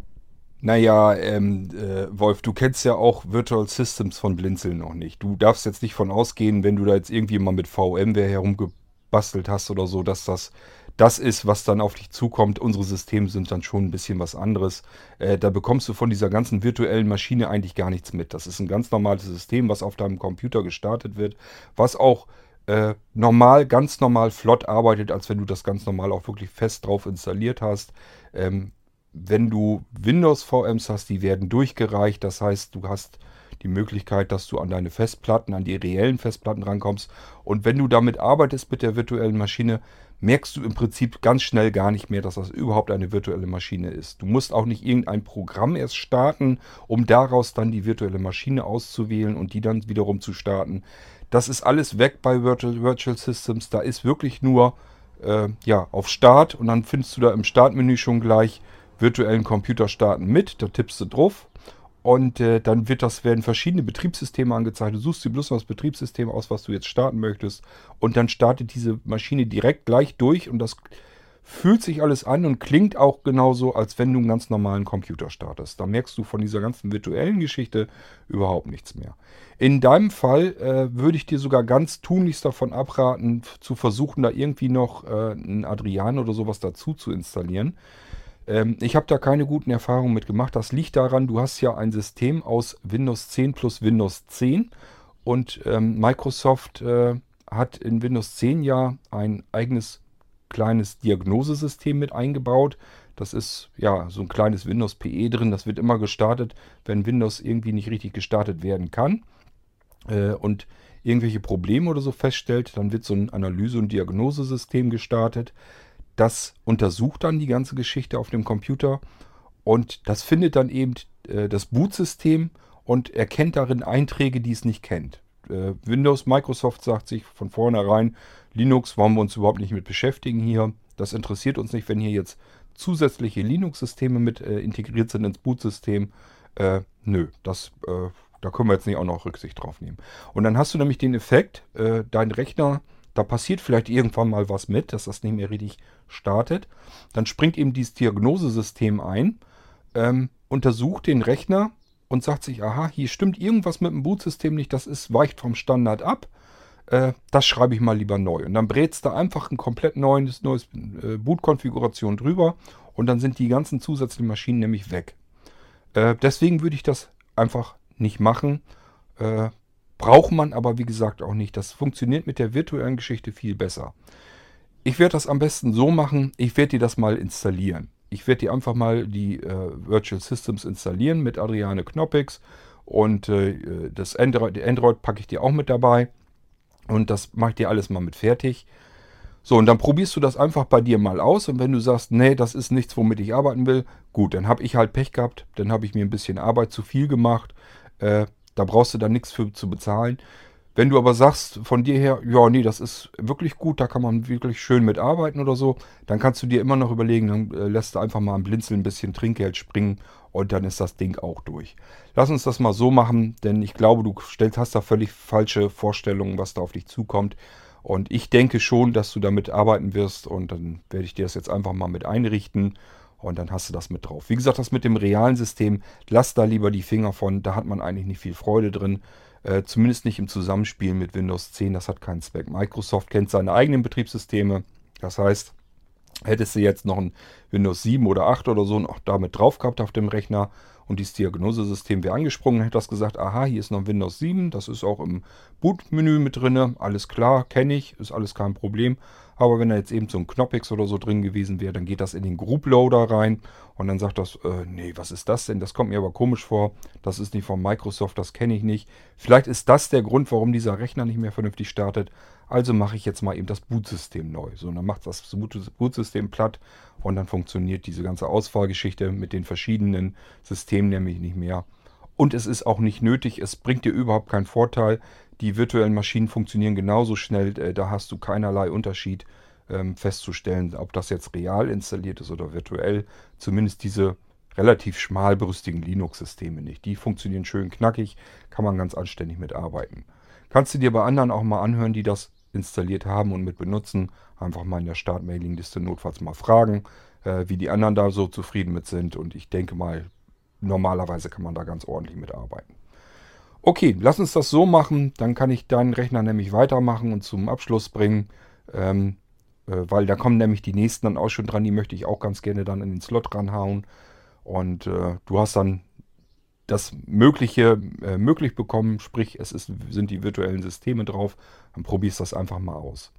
Naja, ähm, äh, Wolf, du kennst ja auch Virtual Systems von Blinzeln noch nicht. Du darfst jetzt nicht von ausgehen, wenn du da jetzt irgendwie mal mit VMware herumgebastelt hast oder so, dass das das ist, was dann auf dich zukommt. Unsere Systeme sind dann schon ein bisschen was anderes. Äh, da bekommst du von dieser ganzen virtuellen Maschine eigentlich gar nichts mit. Das ist ein ganz normales System, was auf deinem Computer gestartet wird, was auch äh, normal, ganz normal flott arbeitet, als wenn du das ganz normal auch wirklich fest drauf installiert hast. Ähm, wenn du Windows VMs hast, die werden durchgereicht. Das heißt, du hast die Möglichkeit, dass du an deine Festplatten, an die reellen Festplatten rankommst. Und wenn du damit arbeitest mit der virtuellen Maschine, merkst du im Prinzip ganz schnell gar nicht mehr, dass das überhaupt eine virtuelle Maschine ist. Du musst auch nicht irgendein Programm erst starten, um daraus dann die virtuelle Maschine auszuwählen und die dann wiederum zu starten. Das ist alles weg bei Virtual, Virtual Systems. Da ist wirklich nur äh, ja, auf Start und dann findest du da im Startmenü schon gleich virtuellen Computer starten mit. Da tippst du drauf und äh, dann wird das, werden verschiedene Betriebssysteme angezeigt. Du suchst dir bloß das Betriebssystem aus, was du jetzt starten möchtest. Und dann startet diese Maschine direkt gleich durch und das fühlt sich alles an und klingt auch genauso, als wenn du einen ganz normalen Computer startest. Da merkst du von dieser ganzen virtuellen Geschichte überhaupt nichts mehr. In deinem Fall äh, würde ich dir sogar ganz tunlichst davon abraten, zu versuchen, da irgendwie noch äh, ein Adrian oder sowas dazu zu installieren. Ähm, ich habe da keine guten Erfahrungen mit gemacht. Das liegt daran, du hast ja ein System aus Windows 10 plus Windows 10 und ähm, Microsoft äh, hat in Windows 10 ja ein eigenes kleines Diagnosesystem mit eingebaut. Das ist ja so ein kleines Windows PE drin. Das wird immer gestartet, wenn Windows irgendwie nicht richtig gestartet werden kann äh, und irgendwelche Probleme oder so feststellt, dann wird so ein Analyse- und Diagnosesystem gestartet. Das untersucht dann die ganze Geschichte auf dem Computer und das findet dann eben äh, das Bootsystem und erkennt darin Einträge, die es nicht kennt. Äh, Windows, Microsoft sagt sich von vornherein, Linux wollen wir uns überhaupt nicht mit beschäftigen hier. Das interessiert uns nicht, wenn hier jetzt zusätzliche Linux-Systeme mit äh, integriert sind ins Bootsystem. Äh, nö, das, äh, da können wir jetzt nicht auch noch Rücksicht drauf nehmen. Und dann hast du nämlich den Effekt, äh, dein Rechner, da passiert vielleicht irgendwann mal was mit, dass das nicht mehr richtig startet. Dann springt eben dieses Diagnosesystem ein, ähm, untersucht den Rechner und sagt sich, aha, hier stimmt irgendwas mit dem Bootsystem nicht, das ist, weicht vom Standard ab äh, das schreibe ich mal lieber neu. Und dann brätst du einfach ein komplett neues, neues äh, Boot-Konfiguration drüber und dann sind die ganzen zusätzlichen Maschinen nämlich weg. Äh, deswegen würde ich das einfach nicht machen. Äh, braucht man aber wie gesagt auch nicht. Das funktioniert mit der virtuellen Geschichte viel besser. Ich werde das am besten so machen, ich werde dir das mal installieren. Ich werde dir einfach mal die äh, Virtual Systems installieren mit Adriane Knoppix und äh, das Android, Android packe ich dir auch mit dabei. Und das mache ich dir alles mal mit fertig. So, und dann probierst du das einfach bei dir mal aus. Und wenn du sagst, nee, das ist nichts, womit ich arbeiten will, gut, dann habe ich halt Pech gehabt. Dann habe ich mir ein bisschen Arbeit zu viel gemacht. Äh, da brauchst du dann nichts für zu bezahlen. Wenn du aber sagst von dir her, ja, nee, das ist wirklich gut, da kann man wirklich schön mitarbeiten oder so, dann kannst du dir immer noch überlegen, dann äh, lässt du einfach mal am Blinzeln ein bisschen Trinkgeld springen und dann ist das Ding auch durch. Lass uns das mal so machen, denn ich glaube, du hast da völlig falsche Vorstellungen, was da auf dich zukommt. Und ich denke schon, dass du damit arbeiten wirst und dann werde ich dir das jetzt einfach mal mit einrichten und dann hast du das mit drauf. Wie gesagt, das mit dem realen System, lass da lieber die Finger von, da hat man eigentlich nicht viel Freude drin. Äh, zumindest nicht im Zusammenspiel mit Windows 10, das hat keinen Zweck. Microsoft kennt seine eigenen Betriebssysteme. Das heißt, hättest du jetzt noch ein Windows 7 oder 8 oder so noch damit drauf gehabt auf dem Rechner und dieses Diagnosesystem wäre angesprungen, hätte das gesagt, aha, hier ist noch Windows 7, das ist auch im Bootmenü mit drin, alles klar, kenne ich, ist alles kein Problem. Aber wenn da jetzt eben so ein Knoppix oder so drin gewesen wäre, dann geht das in den Group Loader rein und dann sagt das, äh, nee, was ist das denn? Das kommt mir aber komisch vor. Das ist nicht von Microsoft, das kenne ich nicht. Vielleicht ist das der Grund, warum dieser Rechner nicht mehr vernünftig startet. Also mache ich jetzt mal eben das Bootsystem neu. So, dann macht das Bootsystem platt und dann funktioniert diese ganze Auswahlgeschichte mit den verschiedenen Systemen nämlich nicht mehr. Und es ist auch nicht nötig, es bringt dir überhaupt keinen Vorteil. Die virtuellen Maschinen funktionieren genauso schnell, äh, da hast du keinerlei Unterschied ähm, festzustellen, ob das jetzt real installiert ist oder virtuell. Zumindest diese relativ schmalbrüstigen Linux-Systeme nicht. Die funktionieren schön knackig, kann man ganz anständig mitarbeiten. Kannst du dir bei anderen auch mal anhören, die das installiert haben und mit benutzen. Einfach mal in der Start-Mailing-Liste notfalls mal fragen, äh, wie die anderen da so zufrieden mit sind. Und ich denke mal, normalerweise kann man da ganz ordentlich mitarbeiten. Okay, lass uns das so machen. Dann kann ich deinen Rechner nämlich weitermachen und zum Abschluss bringen. Ähm, äh, weil da kommen nämlich die nächsten dann auch schon dran. Die möchte ich auch ganz gerne dann in den Slot ranhauen. Und äh, du hast dann das Mögliche äh, möglich bekommen, sprich es ist, sind die virtuellen Systeme drauf, dann probierst das einfach mal aus.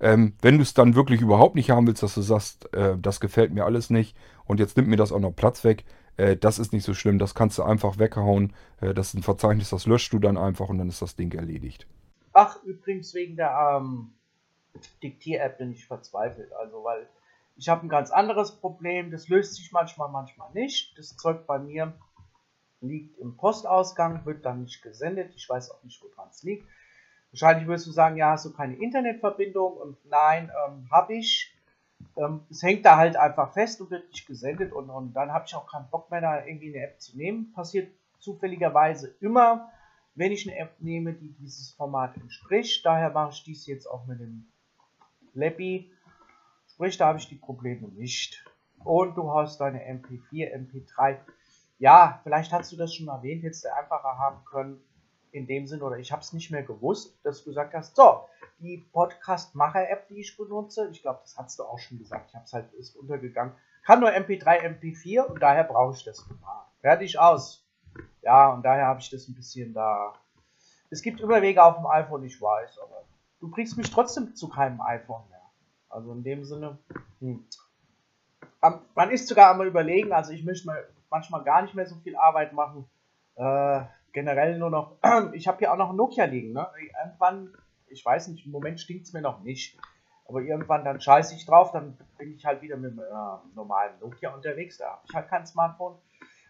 Ähm, wenn du es dann wirklich überhaupt nicht haben willst, dass du sagst, äh, das gefällt mir alles nicht und jetzt nimmt mir das auch noch Platz weg, äh, das ist nicht so schlimm, das kannst du einfach weghauen. Äh, das ist ein Verzeichnis, das löscht du dann einfach und dann ist das Ding erledigt. Ach, übrigens wegen der ähm, Diktier-App bin ich verzweifelt. Also, weil ich habe ein ganz anderes Problem, das löst sich manchmal, manchmal nicht. Das Zeug bei mir liegt im Postausgang, wird dann nicht gesendet. Ich weiß auch nicht, woran es liegt. Wahrscheinlich wirst du sagen, ja, hast du keine Internetverbindung? Und nein, ähm, habe ich. Ähm, es hängt da halt einfach fest und wird nicht gesendet. Und, und dann habe ich auch keinen Bock mehr, da irgendwie eine App zu nehmen. Passiert zufälligerweise immer, wenn ich eine App nehme, die dieses Format entspricht. Daher mache ich dies jetzt auch mit dem Leppy. Sprich, da habe ich die Probleme nicht. Und du hast deine MP4, MP3 ja, vielleicht hast du das schon erwähnt, hättest du einfacher haben können in dem Sinn, oder ich habe es nicht mehr gewusst, dass du gesagt hast, so, die Podcast-Macher-App, die ich benutze, ich glaube, das hast du auch schon gesagt, ich habe es halt, ist untergegangen, kann nur MP3, MP4 und daher brauche ich das Format. Fertig aus. Ja, und daher habe ich das ein bisschen da. Es gibt Überwege auf dem iPhone, ich weiß, aber du kriegst mich trotzdem zu keinem iPhone mehr. Also in dem Sinne, hm. man ist sogar einmal überlegen, also ich möchte mal manchmal gar nicht mehr so viel Arbeit machen. Äh, generell nur noch, ich habe hier auch noch ein Nokia liegen. Ne? Irgendwann, ich weiß nicht, im Moment stinkt es mir noch nicht. Aber irgendwann dann scheiße ich drauf, dann bin ich halt wieder mit einem normalen Nokia unterwegs. Da habe ich halt kein Smartphone.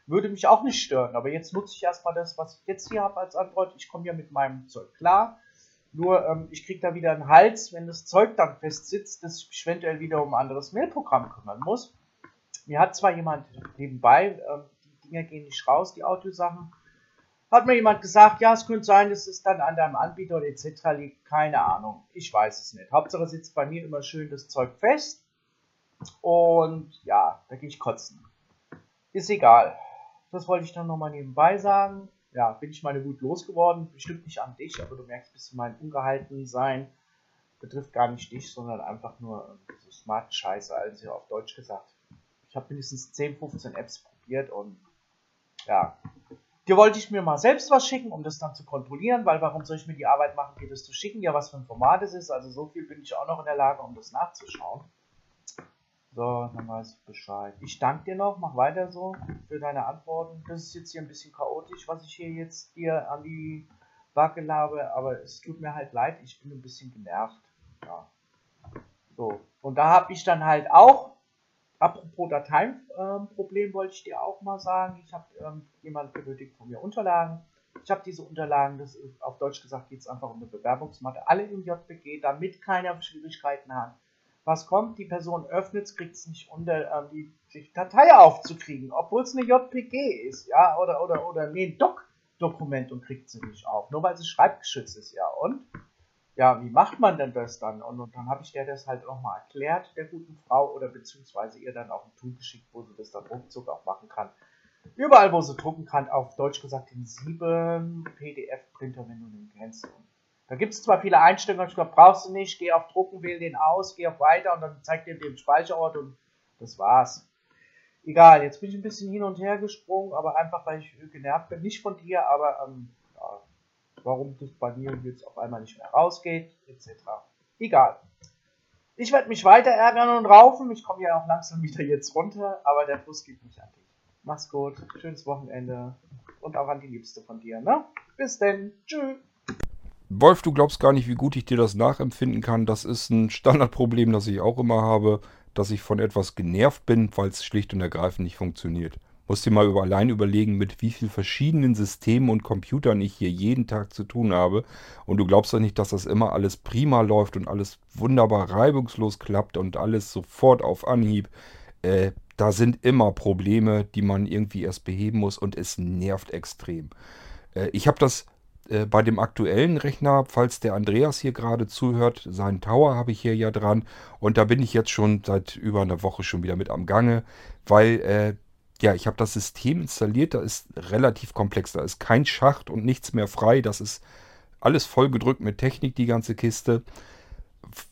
Würde mich auch nicht stören. Aber jetzt nutze ich erstmal das, was ich jetzt hier habe als Android. Ich komme ja mit meinem Zeug klar. Nur ähm, ich kriege da wieder einen Hals, wenn das Zeug dann fest sitzt, dass ich mich eventuell wieder um ein anderes Mailprogramm kümmern muss. Mir hat zwar jemand nebenbei, ähm, die Dinger gehen nicht raus, die Audiosachen, hat mir jemand gesagt, ja, es könnte sein, dass es dann an deinem Anbieter oder etc. liegt. Keine Ahnung. Ich weiß es nicht. Hauptsache sitzt bei mir immer schön das Zeug fest. Und ja, da gehe ich kotzen. Ist egal. Das wollte ich dann nochmal nebenbei sagen. ja, bin ich meine Wut losgeworden. Bestimmt nicht an dich, aber du merkst ein bisschen mein Ungehaltensein. Betrifft gar nicht dich, sondern einfach nur so Smart-Scheiße, also auf Deutsch gesagt. Ich habe mindestens 10, 15 Apps probiert und ja, Dir wollte ich mir mal selbst was schicken, um das dann zu kontrollieren, weil warum soll ich mir die Arbeit machen, dir das zu schicken? Ja, was für ein Format es ist. Also so viel bin ich auch noch in der Lage, um das nachzuschauen. So, dann weiß ich Bescheid. Ich danke dir noch, mach weiter so für deine Antworten. Das ist jetzt hier ein bisschen chaotisch, was ich hier jetzt dir an die Backe labe, aber es tut mir halt leid, ich bin ein bisschen genervt. Ja. So, und da habe ich dann halt auch Apropos Dateienproblem wollte ich dir auch mal sagen. Ich habe ähm, jemand benötigt von mir Unterlagen. Ich habe diese Unterlagen, das ist, auf Deutsch gesagt geht es einfach um eine Bewerbungsmatte, alle im JPG, damit keiner Schwierigkeiten hat. Was kommt? Die Person öffnet es, kriegt es nicht unter ähm, die, die Datei aufzukriegen, obwohl es eine JPG ist, ja, oder oder oder nee, ein Doc-Dokument und kriegt sie nicht auf, nur weil es schreibgeschützt ist, ja. Und ja, wie macht man denn das dann? Und, und dann habe ich der das halt nochmal erklärt, der guten Frau, oder beziehungsweise ihr dann auch ein Tool geschickt, wo sie das dann ruckzuck auch machen kann. Überall, wo sie drucken kann, auf Deutsch gesagt, den sieben PDF-Printer, wenn du den kennst. Da gibt es zwar viele Einstellungen, ich glaube, brauchst du nicht, geh auf Drucken, wähl den aus, geh auf Weiter und dann zeigt dir den Speicherort und das war's. Egal, jetzt bin ich ein bisschen hin und her gesprungen, aber einfach, weil ich genervt bin, nicht von dir, aber ähm, warum das bei mir jetzt auf einmal nicht mehr rausgeht, etc. Egal. Ich werde mich weiter ärgern und raufen. Ich komme ja auch langsam wieder jetzt runter, aber der Bus geht nicht an dich. Mach's gut, schönes Wochenende und auch an die Liebste von dir, ne? Bis denn, tschüss. Wolf, du glaubst gar nicht, wie gut ich dir das nachempfinden kann. Das ist ein Standardproblem, das ich auch immer habe, dass ich von etwas genervt bin, weil es schlicht und ergreifend nicht funktioniert. Musst dir mal über, allein überlegen, mit wie vielen verschiedenen Systemen und Computern ich hier jeden Tag zu tun habe. Und du glaubst doch nicht, dass das immer alles prima läuft und alles wunderbar reibungslos klappt und alles sofort auf Anhieb. Äh, da sind immer Probleme, die man irgendwie erst beheben muss und es nervt extrem. Äh, ich habe das äh, bei dem aktuellen Rechner, falls der Andreas hier gerade zuhört, seinen Tower habe ich hier ja dran und da bin ich jetzt schon seit über einer Woche schon wieder mit am Gange, weil äh, ja, ich habe das System installiert, da ist relativ komplex, da ist kein Schacht und nichts mehr frei, das ist alles vollgedrückt mit Technik, die ganze Kiste.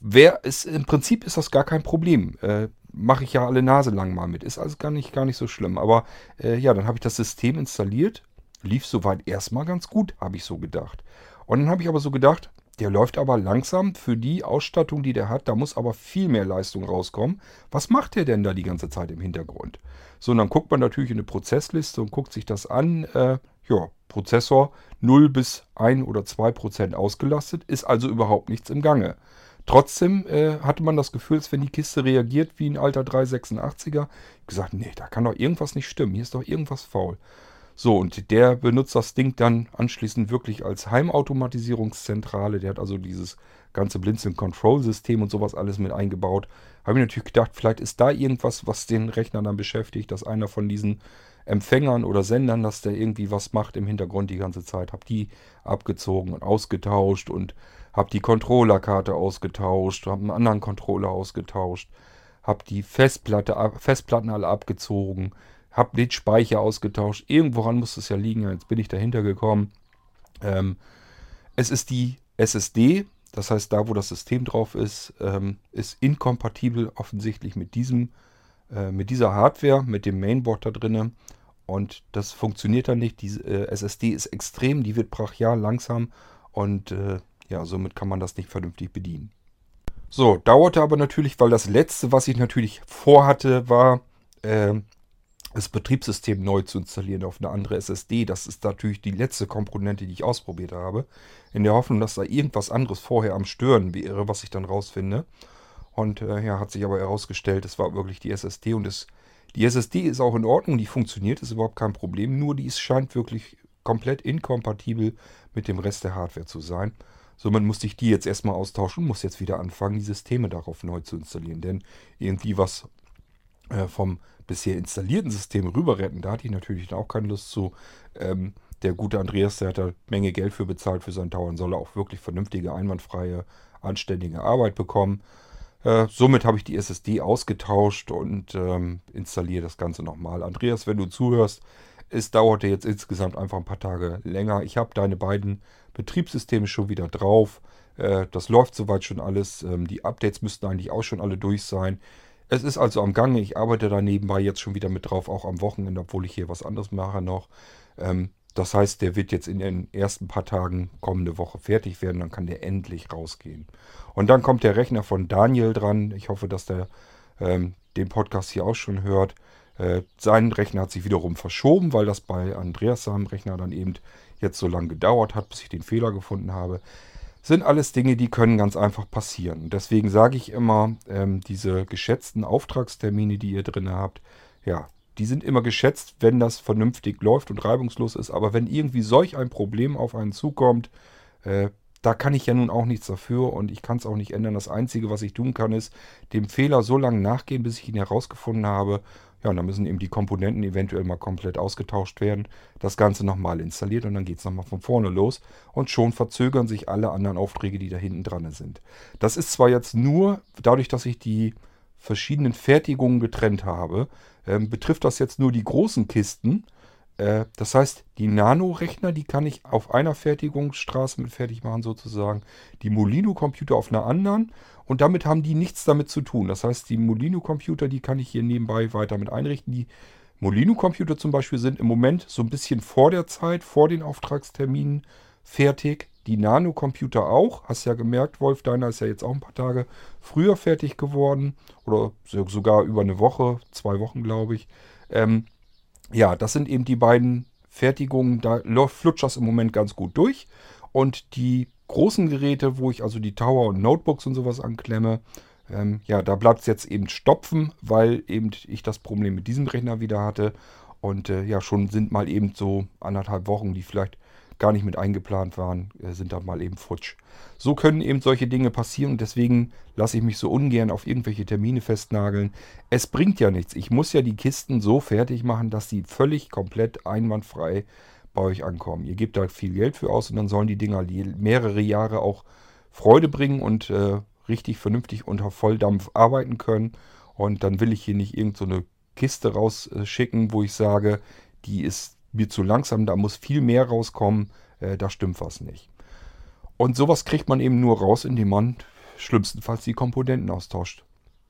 Wer ist, im Prinzip ist das gar kein Problem. Äh, Mache ich ja alle Nase lang mal mit. Ist also gar nicht, gar nicht so schlimm. Aber äh, ja, dann habe ich das System installiert. Lief soweit erstmal ganz gut, habe ich so gedacht. Und dann habe ich aber so gedacht, der läuft aber langsam für die Ausstattung, die der hat. Da muss aber viel mehr Leistung rauskommen. Was macht der denn da die ganze Zeit im Hintergrund? So, und dann guckt man natürlich in eine Prozessliste und guckt sich das an. Äh, ja, Prozessor 0 bis 1 oder 2 Prozent ausgelastet, ist also überhaupt nichts im Gange. Trotzdem äh, hatte man das Gefühl, als wenn die Kiste reagiert wie ein alter 386er. Ich gesagt, nee, da kann doch irgendwas nicht stimmen. Hier ist doch irgendwas faul. So, und der benutzt das Ding dann anschließend wirklich als Heimautomatisierungszentrale. Der hat also dieses ganze Blinzeln-Control-System und sowas alles mit eingebaut. Habe ich natürlich gedacht, vielleicht ist da irgendwas, was den Rechner dann beschäftigt, dass einer von diesen Empfängern oder Sendern, dass der irgendwie was macht im Hintergrund die ganze Zeit. Habe die abgezogen und ausgetauscht und habe die Controllerkarte ausgetauscht, habe einen anderen Controller ausgetauscht, habe die Festplatte, Festplatten alle abgezogen habe den Speicher ausgetauscht. Irgendworan muss es ja liegen. Jetzt bin ich dahinter gekommen. Ähm, es ist die SSD, das heißt, da wo das System drauf ist, ähm, ist inkompatibel offensichtlich mit diesem, äh, mit dieser Hardware, mit dem Mainboard da drinnen. Und das funktioniert dann nicht. Die äh, SSD ist extrem, die wird brachial langsam und äh, ja, somit kann man das nicht vernünftig bedienen. So, dauerte aber natürlich, weil das letzte, was ich natürlich vorhatte, war, äh, das Betriebssystem neu zu installieren auf eine andere SSD. Das ist natürlich die letzte Komponente, die ich ausprobiert habe. In der Hoffnung, dass da irgendwas anderes vorher am Stören wäre, was ich dann rausfinde. Und äh, ja, hat sich aber herausgestellt, es war wirklich die SSD. Und es, die SSD ist auch in Ordnung, die funktioniert, ist überhaupt kein Problem. Nur die scheint wirklich komplett inkompatibel mit dem Rest der Hardware zu sein. Somit musste ich die jetzt erstmal austauschen und muss jetzt wieder anfangen, die Systeme darauf neu zu installieren. Denn irgendwie was äh, vom bisher installierten System rüber retten, da hatte ich natürlich auch keine Lust zu. Ähm, der gute Andreas, der hat da Menge Geld für bezahlt für seinen Tower und soll auch wirklich vernünftige, einwandfreie, anständige Arbeit bekommen. Äh, somit habe ich die SSD ausgetauscht und ähm, installiere das Ganze nochmal. Andreas, wenn du zuhörst, Es dauerte jetzt insgesamt einfach ein paar Tage länger. Ich habe deine beiden Betriebssysteme schon wieder drauf. Äh, das läuft soweit schon alles. Ähm, die Updates müssten eigentlich auch schon alle durch sein. Es ist also am Gange. Ich arbeite da nebenbei jetzt schon wieder mit drauf, auch am Wochenende, obwohl ich hier was anderes mache noch. Ähm, das heißt, der wird jetzt in den ersten paar Tagen kommende Woche fertig werden. Dann kann der endlich rausgehen. Und dann kommt der Rechner von Daniel dran. Ich hoffe, dass der ähm, den Podcast hier auch schon hört. Äh, sein Rechner hat sich wiederum verschoben, weil das bei Andreas seinem Rechner dann eben jetzt so lange gedauert hat, bis ich den Fehler gefunden habe. Sind alles Dinge, die können ganz einfach passieren. Deswegen sage ich immer, ähm, diese geschätzten Auftragstermine, die ihr drin habt, ja, die sind immer geschätzt, wenn das vernünftig läuft und reibungslos ist. Aber wenn irgendwie solch ein Problem auf einen zukommt, äh, da kann ich ja nun auch nichts dafür und ich kann es auch nicht ändern. Das Einzige, was ich tun kann, ist dem Fehler so lange nachgehen, bis ich ihn herausgefunden habe. Ja, und dann müssen eben die Komponenten eventuell mal komplett ausgetauscht werden. Das Ganze nochmal installiert und dann geht es nochmal von vorne los. Und schon verzögern sich alle anderen Aufträge, die da hinten dran sind. Das ist zwar jetzt nur dadurch, dass ich die verschiedenen Fertigungen getrennt habe, ähm, betrifft das jetzt nur die großen Kisten. Äh, das heißt, die Nano-Rechner, die kann ich auf einer Fertigungsstraße mit fertig machen sozusagen. Die Molino-Computer auf einer anderen. Und damit haben die nichts damit zu tun. Das heißt, die Molino-Computer, die kann ich hier nebenbei weiter mit einrichten. Die Molino-Computer zum Beispiel sind im Moment so ein bisschen vor der Zeit, vor den Auftragsterminen fertig. Die Nano-Computer auch. Hast ja gemerkt, Wolf, deiner ist ja jetzt auch ein paar Tage früher fertig geworden. Oder sogar über eine Woche, zwei Wochen, glaube ich. Ähm, ja, das sind eben die beiden Fertigungen. Da flutscht das im Moment ganz gut durch. Und die großen Geräte, wo ich also die Tower und Notebooks und sowas anklemme, ähm, ja, da bleibt es jetzt eben stopfen, weil eben ich das Problem mit diesem Rechner wieder hatte. Und äh, ja, schon sind mal eben so anderthalb Wochen, die vielleicht gar nicht mit eingeplant waren, äh, sind dann mal eben futsch. So können eben solche Dinge passieren und deswegen lasse ich mich so ungern auf irgendwelche Termine festnageln. Es bringt ja nichts. Ich muss ja die Kisten so fertig machen, dass sie völlig komplett einwandfrei bei euch ankommen. Ihr gebt da viel Geld für aus und dann sollen die Dinger mehrere Jahre auch Freude bringen und äh, richtig vernünftig unter Volldampf arbeiten können. Und dann will ich hier nicht irgendeine so Kiste rausschicken, wo ich sage, die ist mir zu langsam, da muss viel mehr rauskommen, äh, da stimmt was nicht. Und sowas kriegt man eben nur raus, indem man schlimmstenfalls die Komponenten austauscht.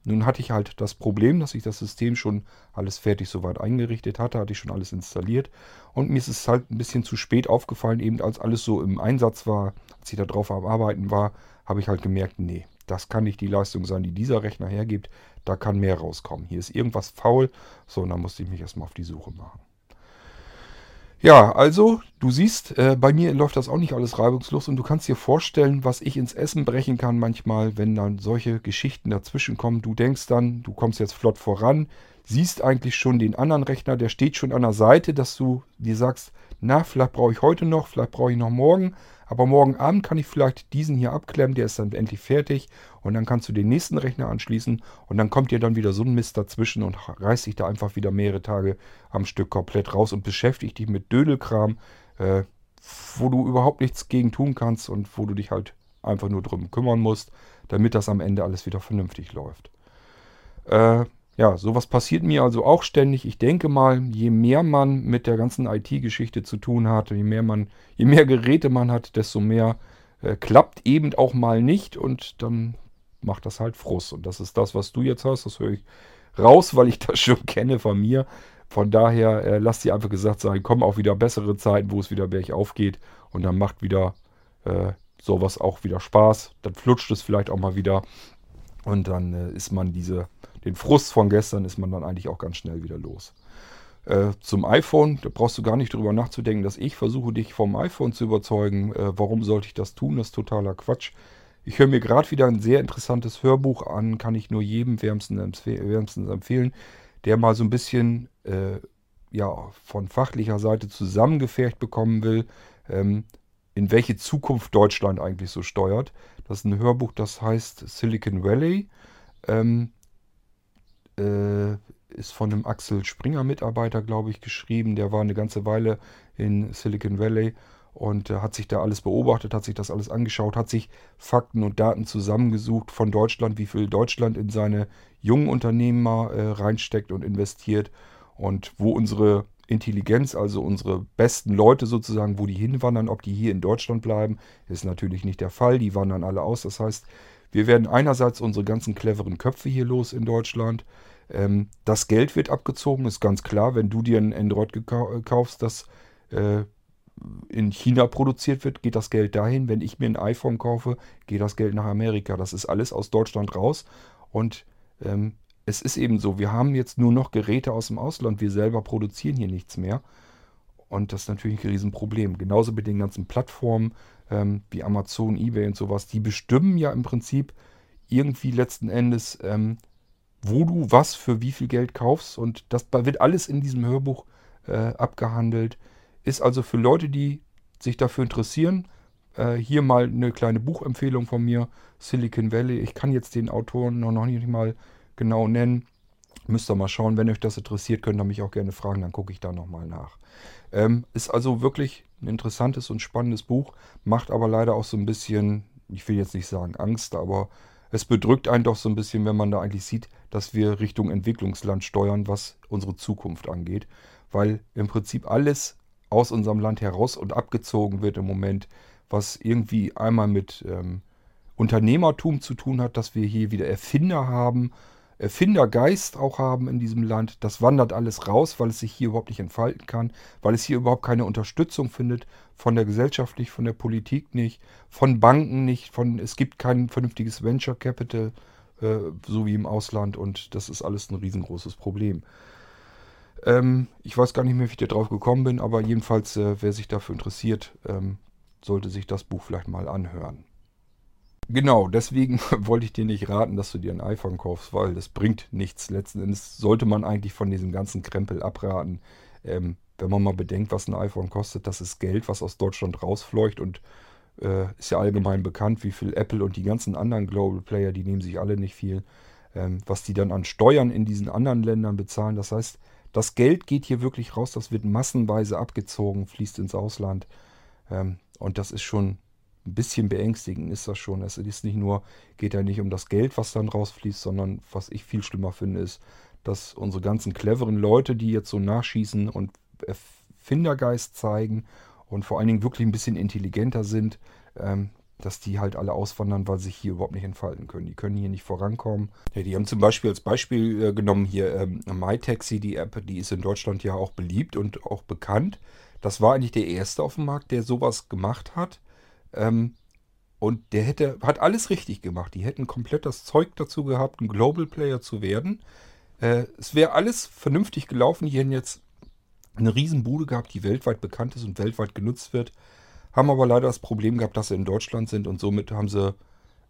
Nun hatte ich halt das Problem, dass ich das System schon alles fertig soweit eingerichtet hatte, hatte ich schon alles installiert. Und mir ist es halt ein bisschen zu spät aufgefallen, eben als alles so im Einsatz war, als ich da drauf am Arbeiten war, habe ich halt gemerkt, nee, das kann nicht die Leistung sein, die dieser Rechner hergibt. Da kann mehr rauskommen. Hier ist irgendwas faul. So, und dann musste ich mich erstmal auf die Suche machen. Ja, also, du siehst, äh, bei mir läuft das auch nicht alles reibungslos und du kannst dir vorstellen, was ich ins Essen brechen kann manchmal, wenn dann solche Geschichten dazwischen kommen. Du denkst dann, du kommst jetzt flott voran, siehst eigentlich schon den anderen Rechner, der steht schon an der Seite, dass du dir sagst, na, vielleicht brauche ich heute noch, vielleicht brauche ich noch morgen. Aber morgen Abend kann ich vielleicht diesen hier abklemmen, der ist dann endlich fertig. Und dann kannst du den nächsten Rechner anschließen. Und dann kommt dir dann wieder so ein Mist dazwischen und reißt dich da einfach wieder mehrere Tage am Stück komplett raus und beschäftigt dich mit Dödelkram, äh, wo du überhaupt nichts gegen tun kannst und wo du dich halt einfach nur drum kümmern musst, damit das am Ende alles wieder vernünftig läuft. Äh, ja, sowas passiert mir also auch ständig. Ich denke mal, je mehr man mit der ganzen IT-Geschichte zu tun hat, je mehr man, je mehr Geräte man hat, desto mehr äh, klappt eben auch mal nicht und dann macht das halt Frust. Und das ist das, was du jetzt hast. Das höre ich raus, weil ich das schon kenne von mir. Von daher äh, lass dir einfach gesagt sein, kommen auch wieder bessere Zeiten, wo es wieder bergauf geht und dann macht wieder äh, sowas auch wieder Spaß. Dann flutscht es vielleicht auch mal wieder und dann äh, ist man diese den Frust von gestern ist man dann eigentlich auch ganz schnell wieder los. Äh, zum iPhone, da brauchst du gar nicht drüber nachzudenken, dass ich versuche, dich vom iPhone zu überzeugen. Äh, warum sollte ich das tun? Das ist totaler Quatsch. Ich höre mir gerade wieder ein sehr interessantes Hörbuch an, kann ich nur jedem wärmstens, empfehlen, der mal so ein bisschen äh, ja, von fachlicher Seite zusammengefärbt bekommen will, ähm, in welche Zukunft Deutschland eigentlich so steuert. Das ist ein Hörbuch, das heißt Silicon Valley. Ähm, äh, ist von einem Axel Springer Mitarbeiter, glaube ich, geschrieben. Der war eine ganze Weile in Silicon Valley und äh, hat sich da alles beobachtet, hat sich das alles angeschaut, hat sich Fakten und Daten zusammengesucht von Deutschland, wie viel Deutschland in seine jungen Unternehmer äh, reinsteckt und investiert und wo unsere Intelligenz, also unsere besten Leute sozusagen, wo die hinwandern, ob die hier in Deutschland bleiben, ist natürlich nicht der Fall. Die wandern alle aus. Das heißt, wir werden einerseits unsere ganzen cleveren Köpfe hier los in Deutschland. Ähm, das Geld wird abgezogen, ist ganz klar. Wenn du dir ein Android kaufst, das äh, in China produziert wird, geht das Geld dahin. Wenn ich mir ein iPhone kaufe, geht das Geld nach Amerika. Das ist alles aus Deutschland raus. Und ähm, es ist eben so, wir haben jetzt nur noch Geräte aus dem Ausland. Wir selber produzieren hier nichts mehr. Und das ist natürlich ein Riesenproblem. Genauso mit den ganzen Plattformen ähm, wie Amazon, eBay und sowas. Die bestimmen ja im Prinzip irgendwie letzten Endes, ähm, wo du was für wie viel Geld kaufst. Und das wird alles in diesem Hörbuch äh, abgehandelt. Ist also für Leute, die sich dafür interessieren, äh, hier mal eine kleine Buchempfehlung von mir. Silicon Valley. Ich kann jetzt den Autoren noch, noch nicht mal genau nennen. Müsst ihr mal schauen, wenn euch das interessiert, könnt ihr mich auch gerne fragen, dann gucke ich da nochmal nach. Ähm, ist also wirklich ein interessantes und spannendes Buch, macht aber leider auch so ein bisschen, ich will jetzt nicht sagen Angst, aber es bedrückt einen doch so ein bisschen, wenn man da eigentlich sieht, dass wir Richtung Entwicklungsland steuern, was unsere Zukunft angeht. Weil im Prinzip alles aus unserem Land heraus und abgezogen wird im Moment, was irgendwie einmal mit ähm, Unternehmertum zu tun hat, dass wir hier wieder Erfinder haben, Erfindergeist auch haben in diesem Land. Das wandert alles raus, weil es sich hier überhaupt nicht entfalten kann, weil es hier überhaupt keine Unterstützung findet, von der Gesellschaft nicht, von der Politik nicht, von Banken nicht, von es gibt kein vernünftiges Venture Capital, äh, so wie im Ausland und das ist alles ein riesengroßes Problem. Ähm, ich weiß gar nicht mehr, wie ich da drauf gekommen bin, aber jedenfalls, äh, wer sich dafür interessiert, ähm, sollte sich das Buch vielleicht mal anhören. Genau, deswegen wollte ich dir nicht raten, dass du dir ein iPhone kaufst, weil das bringt nichts. Letzten Endes sollte man eigentlich von diesem ganzen Krempel abraten. Ähm, wenn man mal bedenkt, was ein iPhone kostet, das ist Geld, was aus Deutschland rausfleucht und äh, ist ja allgemein bekannt, wie viel Apple und die ganzen anderen Global Player, die nehmen sich alle nicht viel, ähm, was die dann an Steuern in diesen anderen Ländern bezahlen. Das heißt, das Geld geht hier wirklich raus, das wird massenweise abgezogen, fließt ins Ausland. Ähm, und das ist schon ein bisschen beängstigend ist das schon. Es ist nicht nur, geht ja nicht um das Geld, was dann rausfließt, sondern was ich viel schlimmer finde, ist, dass unsere ganzen cleveren Leute, die jetzt so nachschießen und Erfindergeist zeigen und vor allen Dingen wirklich ein bisschen intelligenter sind, ähm, dass die halt alle auswandern, weil sie sich hier überhaupt nicht entfalten können. Die können hier nicht vorankommen. Ja, die haben zum Beispiel als Beispiel äh, genommen hier ähm, MyTaxi, die App, die ist in Deutschland ja auch beliebt und auch bekannt. Das war eigentlich der erste auf dem Markt, der sowas gemacht hat. Ähm, und der hätte, hat alles richtig gemacht. Die hätten komplett das Zeug dazu gehabt, ein Global Player zu werden. Äh, es wäre alles vernünftig gelaufen. Die hätten jetzt eine Riesenbude gehabt, die weltweit bekannt ist und weltweit genutzt wird. Haben aber leider das Problem gehabt, dass sie in Deutschland sind und somit haben sie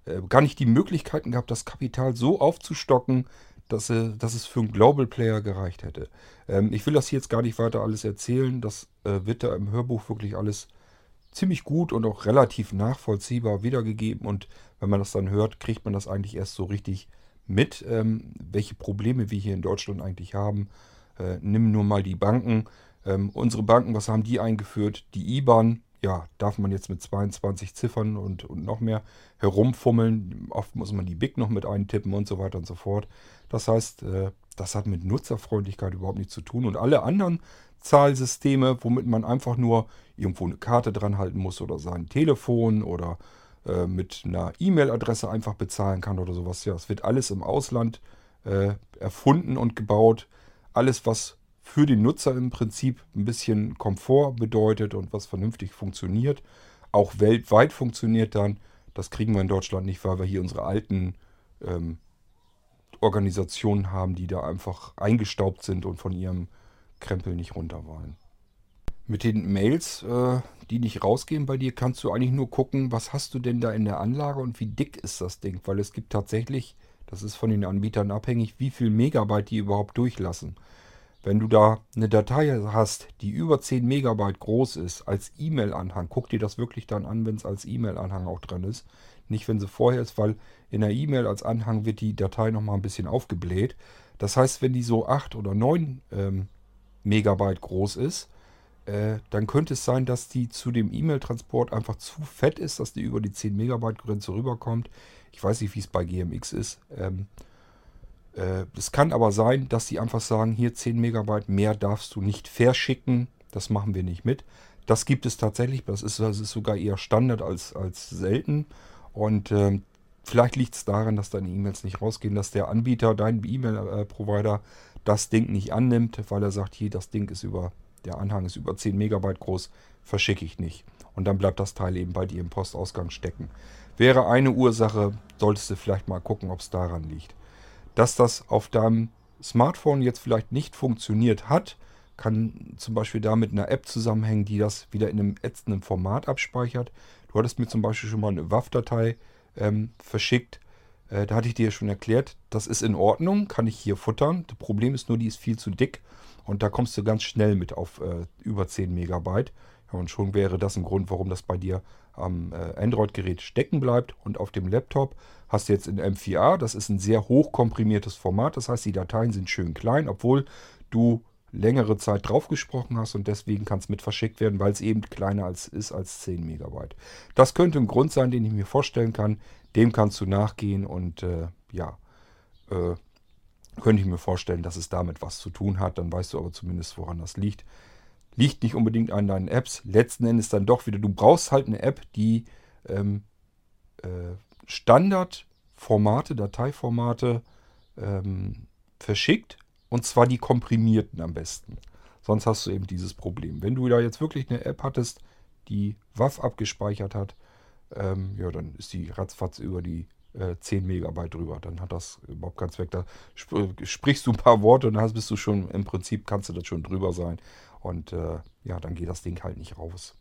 äh, gar nicht die Möglichkeiten gehabt, das Kapital so aufzustocken, dass, sie, dass es für einen Global Player gereicht hätte. Ähm, ich will das hier jetzt gar nicht weiter alles erzählen. Das äh, wird da im Hörbuch wirklich alles ziemlich gut und auch relativ nachvollziehbar wiedergegeben. Und wenn man das dann hört, kriegt man das eigentlich erst so richtig mit, ähm, welche Probleme wir hier in Deutschland eigentlich haben. Äh, nimm nur mal die Banken. Ähm, unsere Banken, was haben die eingeführt? Die IBAN, ja, darf man jetzt mit 22 Ziffern und, und noch mehr herumfummeln. Oft muss man die BIC noch mit eintippen und so weiter und so fort. Das heißt, äh, das hat mit Nutzerfreundlichkeit überhaupt nichts zu tun. Und alle anderen Zahlsysteme, womit man einfach nur irgendwo eine Karte dran halten muss oder sein Telefon oder äh, mit einer E-Mail-Adresse einfach bezahlen kann oder sowas. Ja, es wird alles im Ausland äh, erfunden und gebaut. Alles, was für den Nutzer im Prinzip ein bisschen Komfort bedeutet und was vernünftig funktioniert, auch weltweit funktioniert dann. Das kriegen wir in Deutschland nicht, weil wir hier unsere alten ähm, Organisationen haben, die da einfach eingestaubt sind und von ihrem Krempel nicht runter wollen. Mit den Mails, äh, die nicht rausgehen bei dir, kannst du eigentlich nur gucken, was hast du denn da in der Anlage und wie dick ist das Ding. Weil es gibt tatsächlich, das ist von den Anbietern abhängig, wie viel Megabyte die überhaupt durchlassen. Wenn du da eine Datei hast, die über 10 Megabyte groß ist, als E-Mail-Anhang, guck dir das wirklich dann an, wenn es als E-Mail-Anhang auch drin ist. Nicht, wenn sie vorher ist, weil in der E-Mail als Anhang wird die Datei nochmal ein bisschen aufgebläht. Das heißt, wenn die so 8 oder 9 ähm, Megabyte groß ist, äh, dann könnte es sein, dass die zu dem E-Mail-Transport einfach zu fett ist, dass die über die 10 Megabyte Grenze rüberkommt. Ich weiß nicht, wie es bei GMX ist. Ähm, Äh, es kann aber sein, dass sie einfach sagen, hier 10 Megabyte, mehr darfst du nicht verschicken. Das machen wir nicht mit. Das gibt es tatsächlich, das ist, das ist sogar eher Standard als, als selten. Und äh, vielleicht liegt es daran, dass deine E-Mails nicht rausgehen, dass der Anbieter, dein E-Mail-Provider, das Ding nicht annimmt, weil er sagt, hier, das Ding ist über, der Anhang ist über 10 Megabyte groß, verschicke ich nicht. Und dann bleibt das Teil eben bei dir im Postausgang stecken. Wäre eine Ursache, solltest du vielleicht mal gucken, ob es daran liegt. Dass das auf deinem Smartphone jetzt vielleicht nicht funktioniert hat, kann zum Beispiel da mit einer App zusammenhängen, die das wieder in einem ätzenden Format abspeichert. Du hattest mir zum Beispiel schon mal eine WAV-Datei ähm, verschickt. Äh, da hatte ich dir ja schon erklärt, das ist in Ordnung, kann ich hier futtern. Das Problem ist nur, die ist viel zu dick und da kommst du ganz schnell mit auf äh, über 10 Megabyte. Ja, und schon wäre das ein Grund, warum das bei dir am äh, Android-Gerät stecken bleibt. Und auf dem Laptop hast du jetzt in M4A, das ist ein sehr hoch komprimiertes Format. Das heißt, die Dateien sind schön klein, obwohl du längere Zeit drauf gesprochen hast und deswegen kann es mit verschickt werden, weil es eben kleiner als, ist als 10 Megabyte. Das könnte ein Grund sein, den ich mir vorstellen kann. Dem kannst du nachgehen und äh, ja, äh, könnte ich mir vorstellen, dass es damit was zu tun hat. Dann weißt du aber zumindest, woran das liegt. Liegt nicht unbedingt an deinen Apps. Letzten Endes dann doch wieder, du brauchst halt eine App, die ähm, äh, Standardformate, Dateiformate ähm, verschickt und zwar die komprimierten am besten. Sonst hast du eben dieses Problem. Wenn du da jetzt wirklich eine App hattest, die WAV abgespeichert hat, ähm, ja, dann ist die ratzfatz über die äh, 10 Megabyte drüber. Dann hat das überhaupt keinen Zweck. Da sp sprichst du ein paar Worte und dann bist du schon, im Prinzip kannst du das schon drüber sein. Und äh, ja, dann geht das Ding halt nicht raus.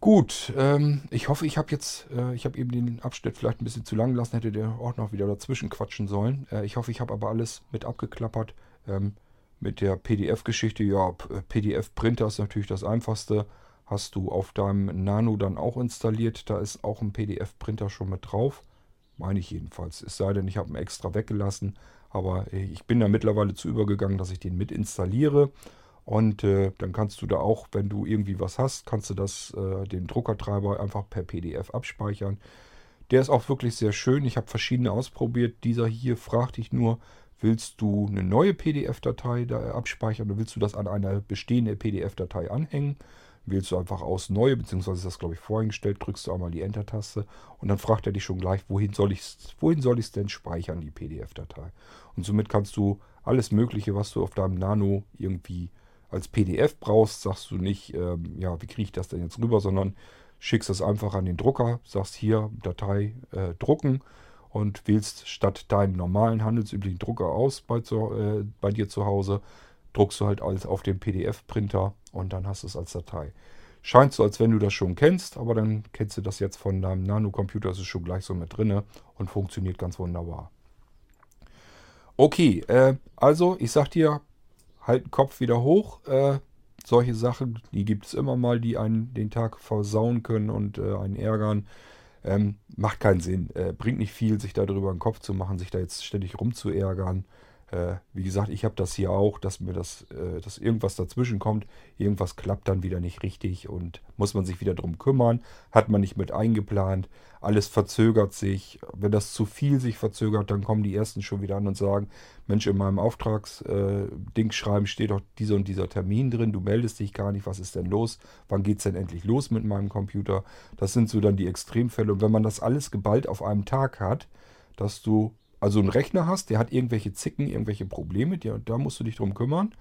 Gut, ähm, ich hoffe, ich habe jetzt, äh, ich habe eben den Abschnitt vielleicht ein bisschen zu lang gelassen, hätte der auch noch wieder dazwischen quatschen sollen. Äh, ich hoffe, ich habe aber alles mit abgeklappert. Ähm, mit der PDF-Geschichte, ja, PDF-Printer ist natürlich das einfachste. Hast du auf deinem Nano dann auch installiert. Da ist auch ein PDF-Printer schon mit drauf. Meine ich jedenfalls. Es sei denn, ich habe ihn extra weggelassen. Aber äh, ich bin da mittlerweile zu übergegangen, dass ich den mit installiere. Und äh, dann kannst du da auch, wenn du irgendwie was hast, kannst du das, äh, den Druckertreiber einfach per PDF abspeichern. Der ist auch wirklich sehr schön. Ich habe verschiedene ausprobiert. Dieser hier fragt dich nur, willst du eine neue PDF-Datei abspeichern oder willst du das an eine bestehende PDF-Datei anhängen? Wählst du einfach aus Neue, beziehungsweise ist das, glaube ich, voreingestellt, drückst du einmal die Enter-Taste und dann fragt er dich schon gleich, wohin soll ich es denn speichern, die PDF-Datei. Und somit kannst du alles Mögliche, was du auf deinem Nano irgendwie als PDF brauchst, sagst du nicht, ähm, ja, wie kriege ich das denn jetzt rüber, sondern schickst es einfach an den Drucker, sagst hier Datei äh, drucken und wählst statt deinen normalen handelsüblichen Drucker aus bei, zu, äh, bei dir zu Hause, druckst du halt alles auf den PDF-Printer und dann hast du es als Datei. Scheint so, als wenn du das schon kennst, aber dann kennst du das jetzt von deinem Nano-Computer, ist schon gleich so mit drinne und funktioniert ganz wunderbar. Okay, äh, also ich sag dir, halt den Kopf wieder hoch. Äh, solche Sachen, die gibt es immer mal, die einen den Tag versauen können und äh, einen ärgern. Ähm, macht keinen Sinn. Äh, bringt nicht viel, sich darüber den Kopf zu machen, sich da jetzt ständig rumzuärgern. Äh, wie gesagt, ich habe das hier auch, dass mir das, äh, dass irgendwas dazwischen kommt, irgendwas klappt dann wieder nicht richtig und muss man sich wieder drum kümmern, hat man nicht mit eingeplant, alles verzögert sich. Wenn das zu viel sich verzögert, dann kommen die ersten schon wieder an und sagen, Mensch, in meinem Auftragsding äh, schreiben steht doch dieser und dieser Termin drin, du meldest dich gar nicht, was ist denn los? Wann geht es denn endlich los mit meinem Computer? Das sind so dann die Extremfälle. Und wenn man das alles geballt auf einem Tag hat, dass du also einen Rechner hast, der hat irgendwelche Zicken, irgendwelche Probleme, die, da musst du dich drum kümmern.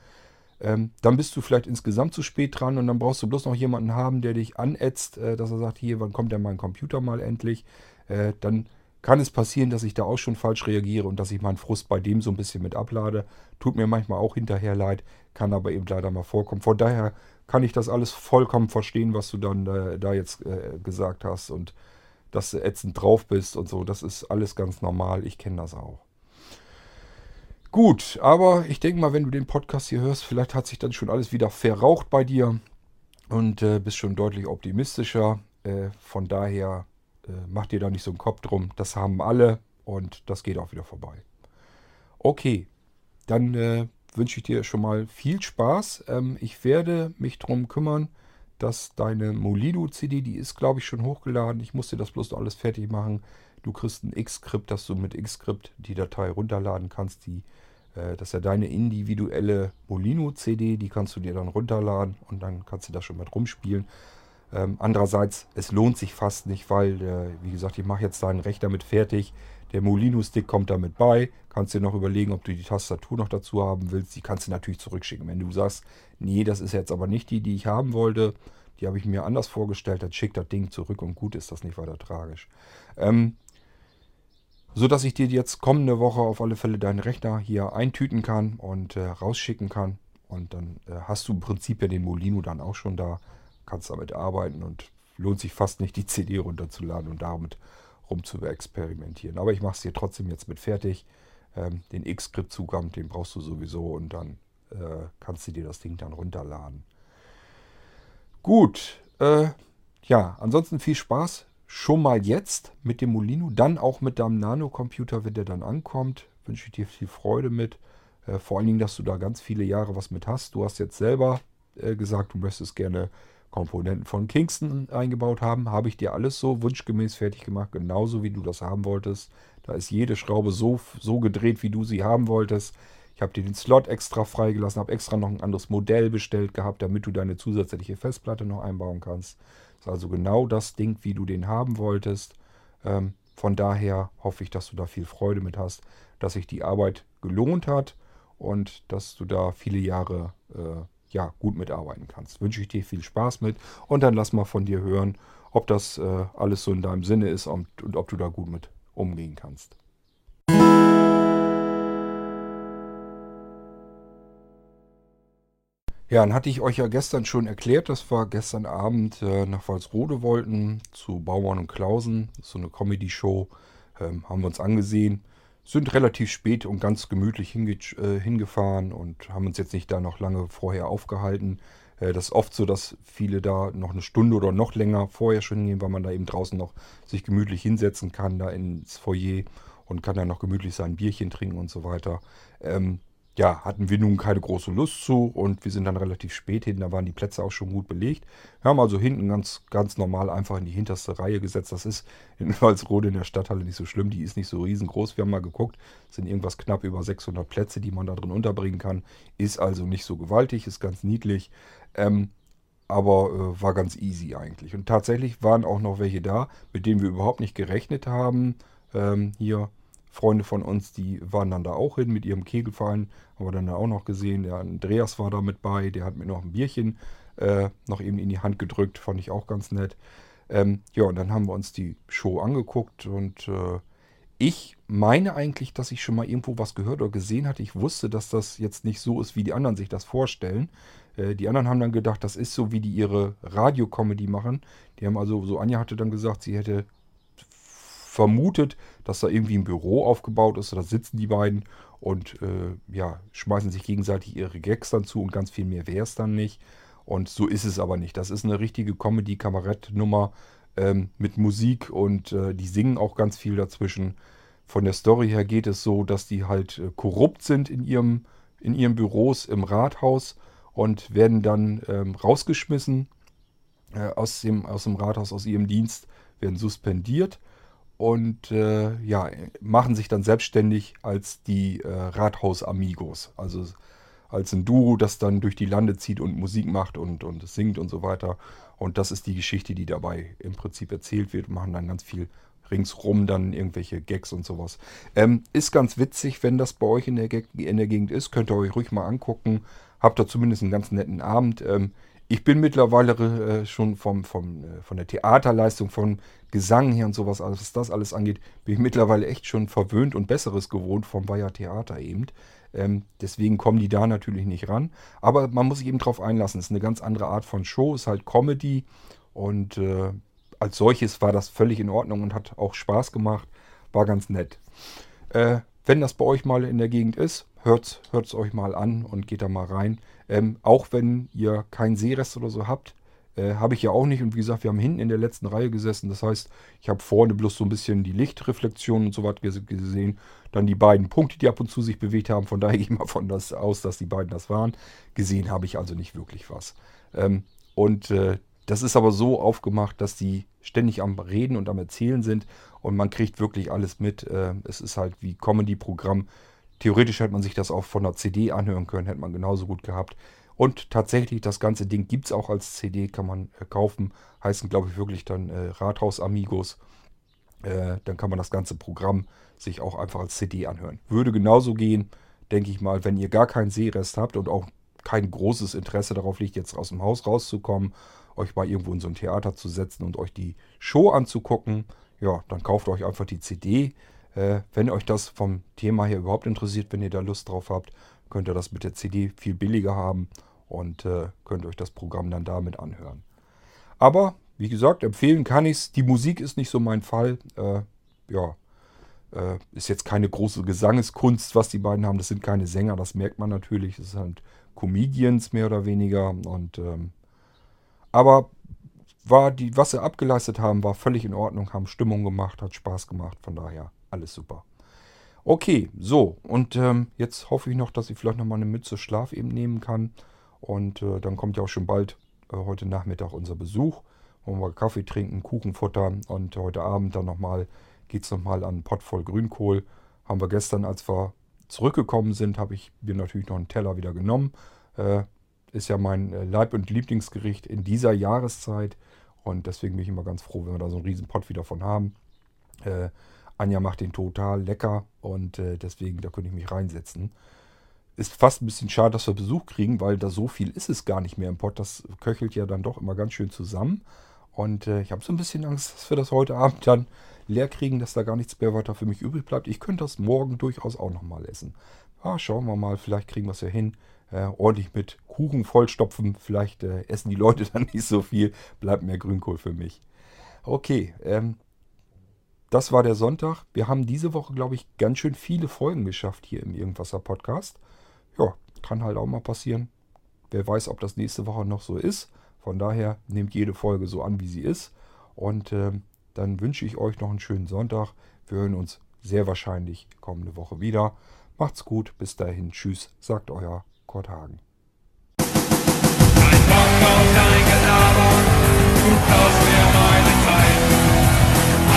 Ähm, dann bist du vielleicht insgesamt zu spät dran und dann brauchst du bloß noch jemanden haben, der dich anätzt, äh, dass er sagt, hier, wann kommt denn mein Computer mal endlich? Äh, dann kann es passieren, dass ich da auch schon falsch reagiere und dass ich meinen Frust bei dem so ein bisschen mit ablade. Tut mir manchmal auch hinterher leid, kann aber eben leider mal vorkommen. Von daher kann ich das alles vollkommen verstehen, was du dann äh, da jetzt äh, gesagt hast und dass du ätzend drauf bist und so. Das ist alles ganz normal. Ich kenne das auch. Gut, aber ich denke mal, wenn du den Podcast hier hörst, vielleicht hat sich dann schon alles wieder verraucht bei dir und äh, bist schon deutlich optimistischer. Äh, von daher äh, mach dir da nicht so einen Kopf drum. Das haben alle und das geht auch wieder vorbei. Okay, dann äh, wünsche ich dir schon mal viel Spaß. Ähm, ich werde mich darum kümmern, dass deine Molido-CD, die ist glaube ich schon hochgeladen, ich musste das bloß alles fertig machen, Du kriegst ein Xscript, dass du mit Xscript die Datei runterladen kannst. Die, äh, das ist ja deine individuelle Molino-CD, die kannst du dir dann runterladen und dann kannst du da schon mit rumspielen. Ähm, andererseits, es lohnt sich fast nicht, weil, äh, wie gesagt, ich mache jetzt deinen Rechner mit fertig. Der Molino-Stick kommt damit bei. Kannst dir noch überlegen, ob du die Tastatur noch dazu haben willst. Die kannst du natürlich zurückschicken. Wenn du sagst, nee, das ist jetzt aber nicht die, die ich haben wollte, die habe ich mir anders vorgestellt, dann schickt das Ding zurück und gut ist das nicht weiter tragisch. Ähm, so dass ich dir jetzt kommende Woche auf alle Fälle deinen Rechner hier eintüten kann und äh, rausschicken kann. Und dann äh, hast du im Prinzip ja den Molino dann auch schon da, kannst damit arbeiten und lohnt sich fast nicht, die CD runterzuladen und damit rum zu experimentieren. Aber ich mache es dir trotzdem jetzt mit fertig. Ähm, den X-Script-Zugang, den brauchst du sowieso und dann äh, kannst du dir das Ding dann runterladen. Gut, äh, ja, ansonsten viel Spaß schon mal jetzt mit dem Molino, dann auch mit deinem Nano-Computer, wenn der dann ankommt. Wünsche ich dir viel Freude mit. Äh, vor allen Dingen, dass du da ganz viele Jahre was mit hast. Du hast jetzt selber äh, gesagt, du möchtest gerne Komponenten von Kingston eingebaut haben. Habe ich dir alles so wunschgemäß fertig gemacht, genauso wie du das haben wolltest. Da ist jede Schraube so, so gedreht, wie du sie haben wolltest. Ich habe dir den Slot extra freigelassen, habe extra noch ein anderes Modell bestellt gehabt, damit du deine zusätzliche Festplatte noch einbauen kannst. Das ist also genau das Ding, wie du den haben wolltest. Ähm, von daher hoffe ich, dass du da viel Freude mit hast, dass sich die Arbeit gelohnt hat und dass du da viele Jahre äh, ja, gut mitarbeiten kannst. Wünsche ich dir viel Spaß mit und dann lass mal von dir hören, ob das äh, alles so in deinem Sinne ist und, und ob du da gut mit umgehen kannst. Ja, dann hatte ich euch ja gestern schon erklärt, dass wir gestern Abend äh, nach Walsrode wollten zu Baumann und Klausen. so eine Comedy-Show. Ähm, haben wir uns angesehen. Sind relativ spät und ganz gemütlich hinge äh, hingefahren und haben uns jetzt nicht da noch lange vorher aufgehalten. Äh, das ist oft so, dass viele da noch eine Stunde oder noch länger vorher schon hingehen, weil man da eben draußen noch sich gemütlich hinsetzen kann, da ins Foyer und kann dann noch gemütlich sein Bierchen trinken und so weiter. Ähm, ja, hatten wir nun keine große Lust zu und wir sind dann relativ spät hin, da waren die Plätze auch schon gut belegt. Wir haben also hinten ganz, ganz normal einfach in die hinterste Reihe gesetzt. Das ist in Walsrode in der Stadthalle nicht so schlimm, die ist nicht so riesengroß. Wir haben mal geguckt, es sind irgendwas knapp über 600 Plätze, die man da drin unterbringen kann. Ist also nicht so gewaltig, ist ganz niedlich, ähm, aber äh, war ganz easy eigentlich. Und tatsächlich waren auch noch welche da, mit denen wir überhaupt nicht gerechnet haben. Ähm, hier Freunde von uns, die waren dann da auch hin mit ihrem Kegelverein, haben wir dann auch noch gesehen. Der Andreas war da mit bei, der hat mir noch ein Bierchen äh, noch eben in die Hand gedrückt, fand ich auch ganz nett. Ähm, ja, und dann haben wir uns die Show angeguckt und äh, ich meine eigentlich, dass ich schon mal irgendwo was gehört oder gesehen hatte. Ich wusste, dass das jetzt nicht so ist, wie die anderen sich das vorstellen. Äh, die anderen haben dann gedacht, das ist so, wie die ihre Radiokomödie machen. Die haben also, so Anja hatte dann gesagt, sie hätte vermutet, dass da irgendwie ein Büro aufgebaut ist. Da sitzen die beiden und äh, ja, schmeißen sich gegenseitig ihre Gags dann zu und ganz viel mehr wäre es dann nicht. Und so ist es aber nicht. Das ist eine richtige Comedy-Kabarett-Nummer ähm, mit Musik und äh, die singen auch ganz viel dazwischen. Von der Story her geht es so, dass die halt äh, korrupt sind in ihrem in ihren Büros im Rathaus und werden dann ähm, rausgeschmissen äh, aus, dem, aus dem Rathaus, aus ihrem Dienst, werden suspendiert und äh, ja, machen sich dann selbstständig als die äh, Rathaus-Amigos. Also als ein Duo, das dann durch die Lande zieht und Musik macht und, und singt und so weiter. Und das ist die Geschichte, die dabei im Prinzip erzählt wird. Machen dann ganz viel ringsrum dann irgendwelche Gags und sowas. Ähm, ist ganz witzig, wenn das bei euch in der, in der Gegend ist. Könnt ihr euch ruhig mal angucken. Habt da zumindest einen ganz netten Abend. Ähm, ich bin mittlerweile äh, schon vom, vom, äh, von der Theaterleistung, vom Gesang her und sowas, was das alles angeht, bin ich mittlerweile echt schon verwöhnt und Besseres gewohnt vom Bayer Theater eben. Ähm, deswegen kommen die da natürlich nicht ran. Aber man muss sich eben drauf einlassen. Es ist eine ganz andere Art von Show, ist halt Comedy und äh, als solches war das völlig in Ordnung und hat auch Spaß gemacht. War ganz nett. Äh, wenn das bei euch mal in der Gegend ist, hört es euch mal an und geht da mal rein. Ähm, auch wenn ihr keinen Seerest oder so habt, äh, habe ich ja auch nicht. Und wie gesagt, wir haben hinten in der letzten Reihe gesessen. Das heißt, ich habe vorne bloß so ein bisschen die Lichtreflexion und so was gesehen. Dann die beiden Punkte, die ab und zu sich bewegt haben. Von daher gehe ich mal von das aus, dass die beiden das waren. Gesehen habe ich also nicht wirklich was. Ähm, und äh, das ist aber so aufgemacht, dass die ständig am Reden und am Erzählen sind und man kriegt wirklich alles mit. Äh, es ist halt wie Comedy-Programm. Theoretisch hätte man sich das auch von der CD anhören können, hätte man genauso gut gehabt. Und tatsächlich, das ganze Ding gibt es auch als CD, kann man äh, kaufen. Heißen, glaube ich, wirklich dann äh, Rathaus Amigos. Äh, dann kann man das ganze Programm sich auch einfach als CD anhören. Würde genauso gehen, denke ich mal, wenn ihr gar keinen Sehrest habt und auch kein großes Interesse darauf liegt, jetzt aus dem Haus rauszukommen, euch mal irgendwo in so ein Theater zu setzen und euch die Show anzugucken. Ja, dann kauft euch einfach die CD. Äh, wenn euch das vom Thema her überhaupt interessiert, wenn ihr da Lust drauf habt, könnt ihr das mit der CD viel billiger haben und äh, könnt euch das Programm dann damit anhören. Aber wie gesagt, empfehlen kann ich es. Die Musik ist nicht so mein Fall. Äh, ja, äh, ist jetzt keine große Gesangeskunst, was die beiden haben. Das sind keine Sänger, das merkt man natürlich. Das sind Comedians mehr oder weniger. Und ähm, aber war die, was sie abgeleistet haben, war völlig in Ordnung, haben Stimmung gemacht, hat Spaß gemacht. Von daher alles super. Okay, so und ähm, jetzt hoffe ich noch, dass ich vielleicht noch mal eine Mütze Schlaf eben nehmen kann. Und äh, dann kommt ja auch schon bald äh, heute Nachmittag unser Besuch. Wollen wir Kaffee trinken, Kuchen futtern und heute Abend dann nochmal geht es nochmal an einen Pott voll Grünkohl. Haben wir gestern, als wir zurückgekommen sind, habe ich mir natürlich noch einen Teller wieder genommen. Äh, ist ja mein äh, Leib- und Lieblingsgericht in dieser Jahreszeit. Und deswegen bin ich immer ganz froh, wenn wir da so einen riesen Pott wieder von haben. Äh, Anja macht den total lecker und äh, deswegen, da könnte ich mich reinsetzen. Ist fast ein bisschen schade, dass wir Besuch kriegen, weil da so viel ist es gar nicht mehr im Pott. Das köchelt ja dann doch immer ganz schön zusammen. Und äh, ich habe so ein bisschen Angst, dass wir das heute Abend dann leer kriegen, dass da gar nichts mehr weiter für mich übrig bleibt. Ich könnte das morgen durchaus auch nochmal essen. Ja, schauen wir mal, vielleicht kriegen wir es ja hin. Äh, ordentlich mit Kuchen vollstopfen. Vielleicht äh, essen die Leute dann nicht so viel. Bleibt mehr Grünkohl für mich. Okay, ähm, das war der Sonntag. Wir haben diese Woche, glaube ich, ganz schön viele Folgen geschafft hier im Irgendwasser Podcast. Ja, kann halt auch mal passieren. Wer weiß, ob das nächste Woche noch so ist. Von daher nehmt jede Folge so an, wie sie ist. Und äh, dann wünsche ich euch noch einen schönen Sonntag. Wir hören uns sehr wahrscheinlich kommende Woche wieder. Macht's gut, bis dahin. Tschüss, sagt euer Kurt Hagen. Ein Bock auf dein Gelaber, du klaust mir meine Zeit.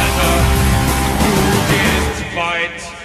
Alter, du gehst weit.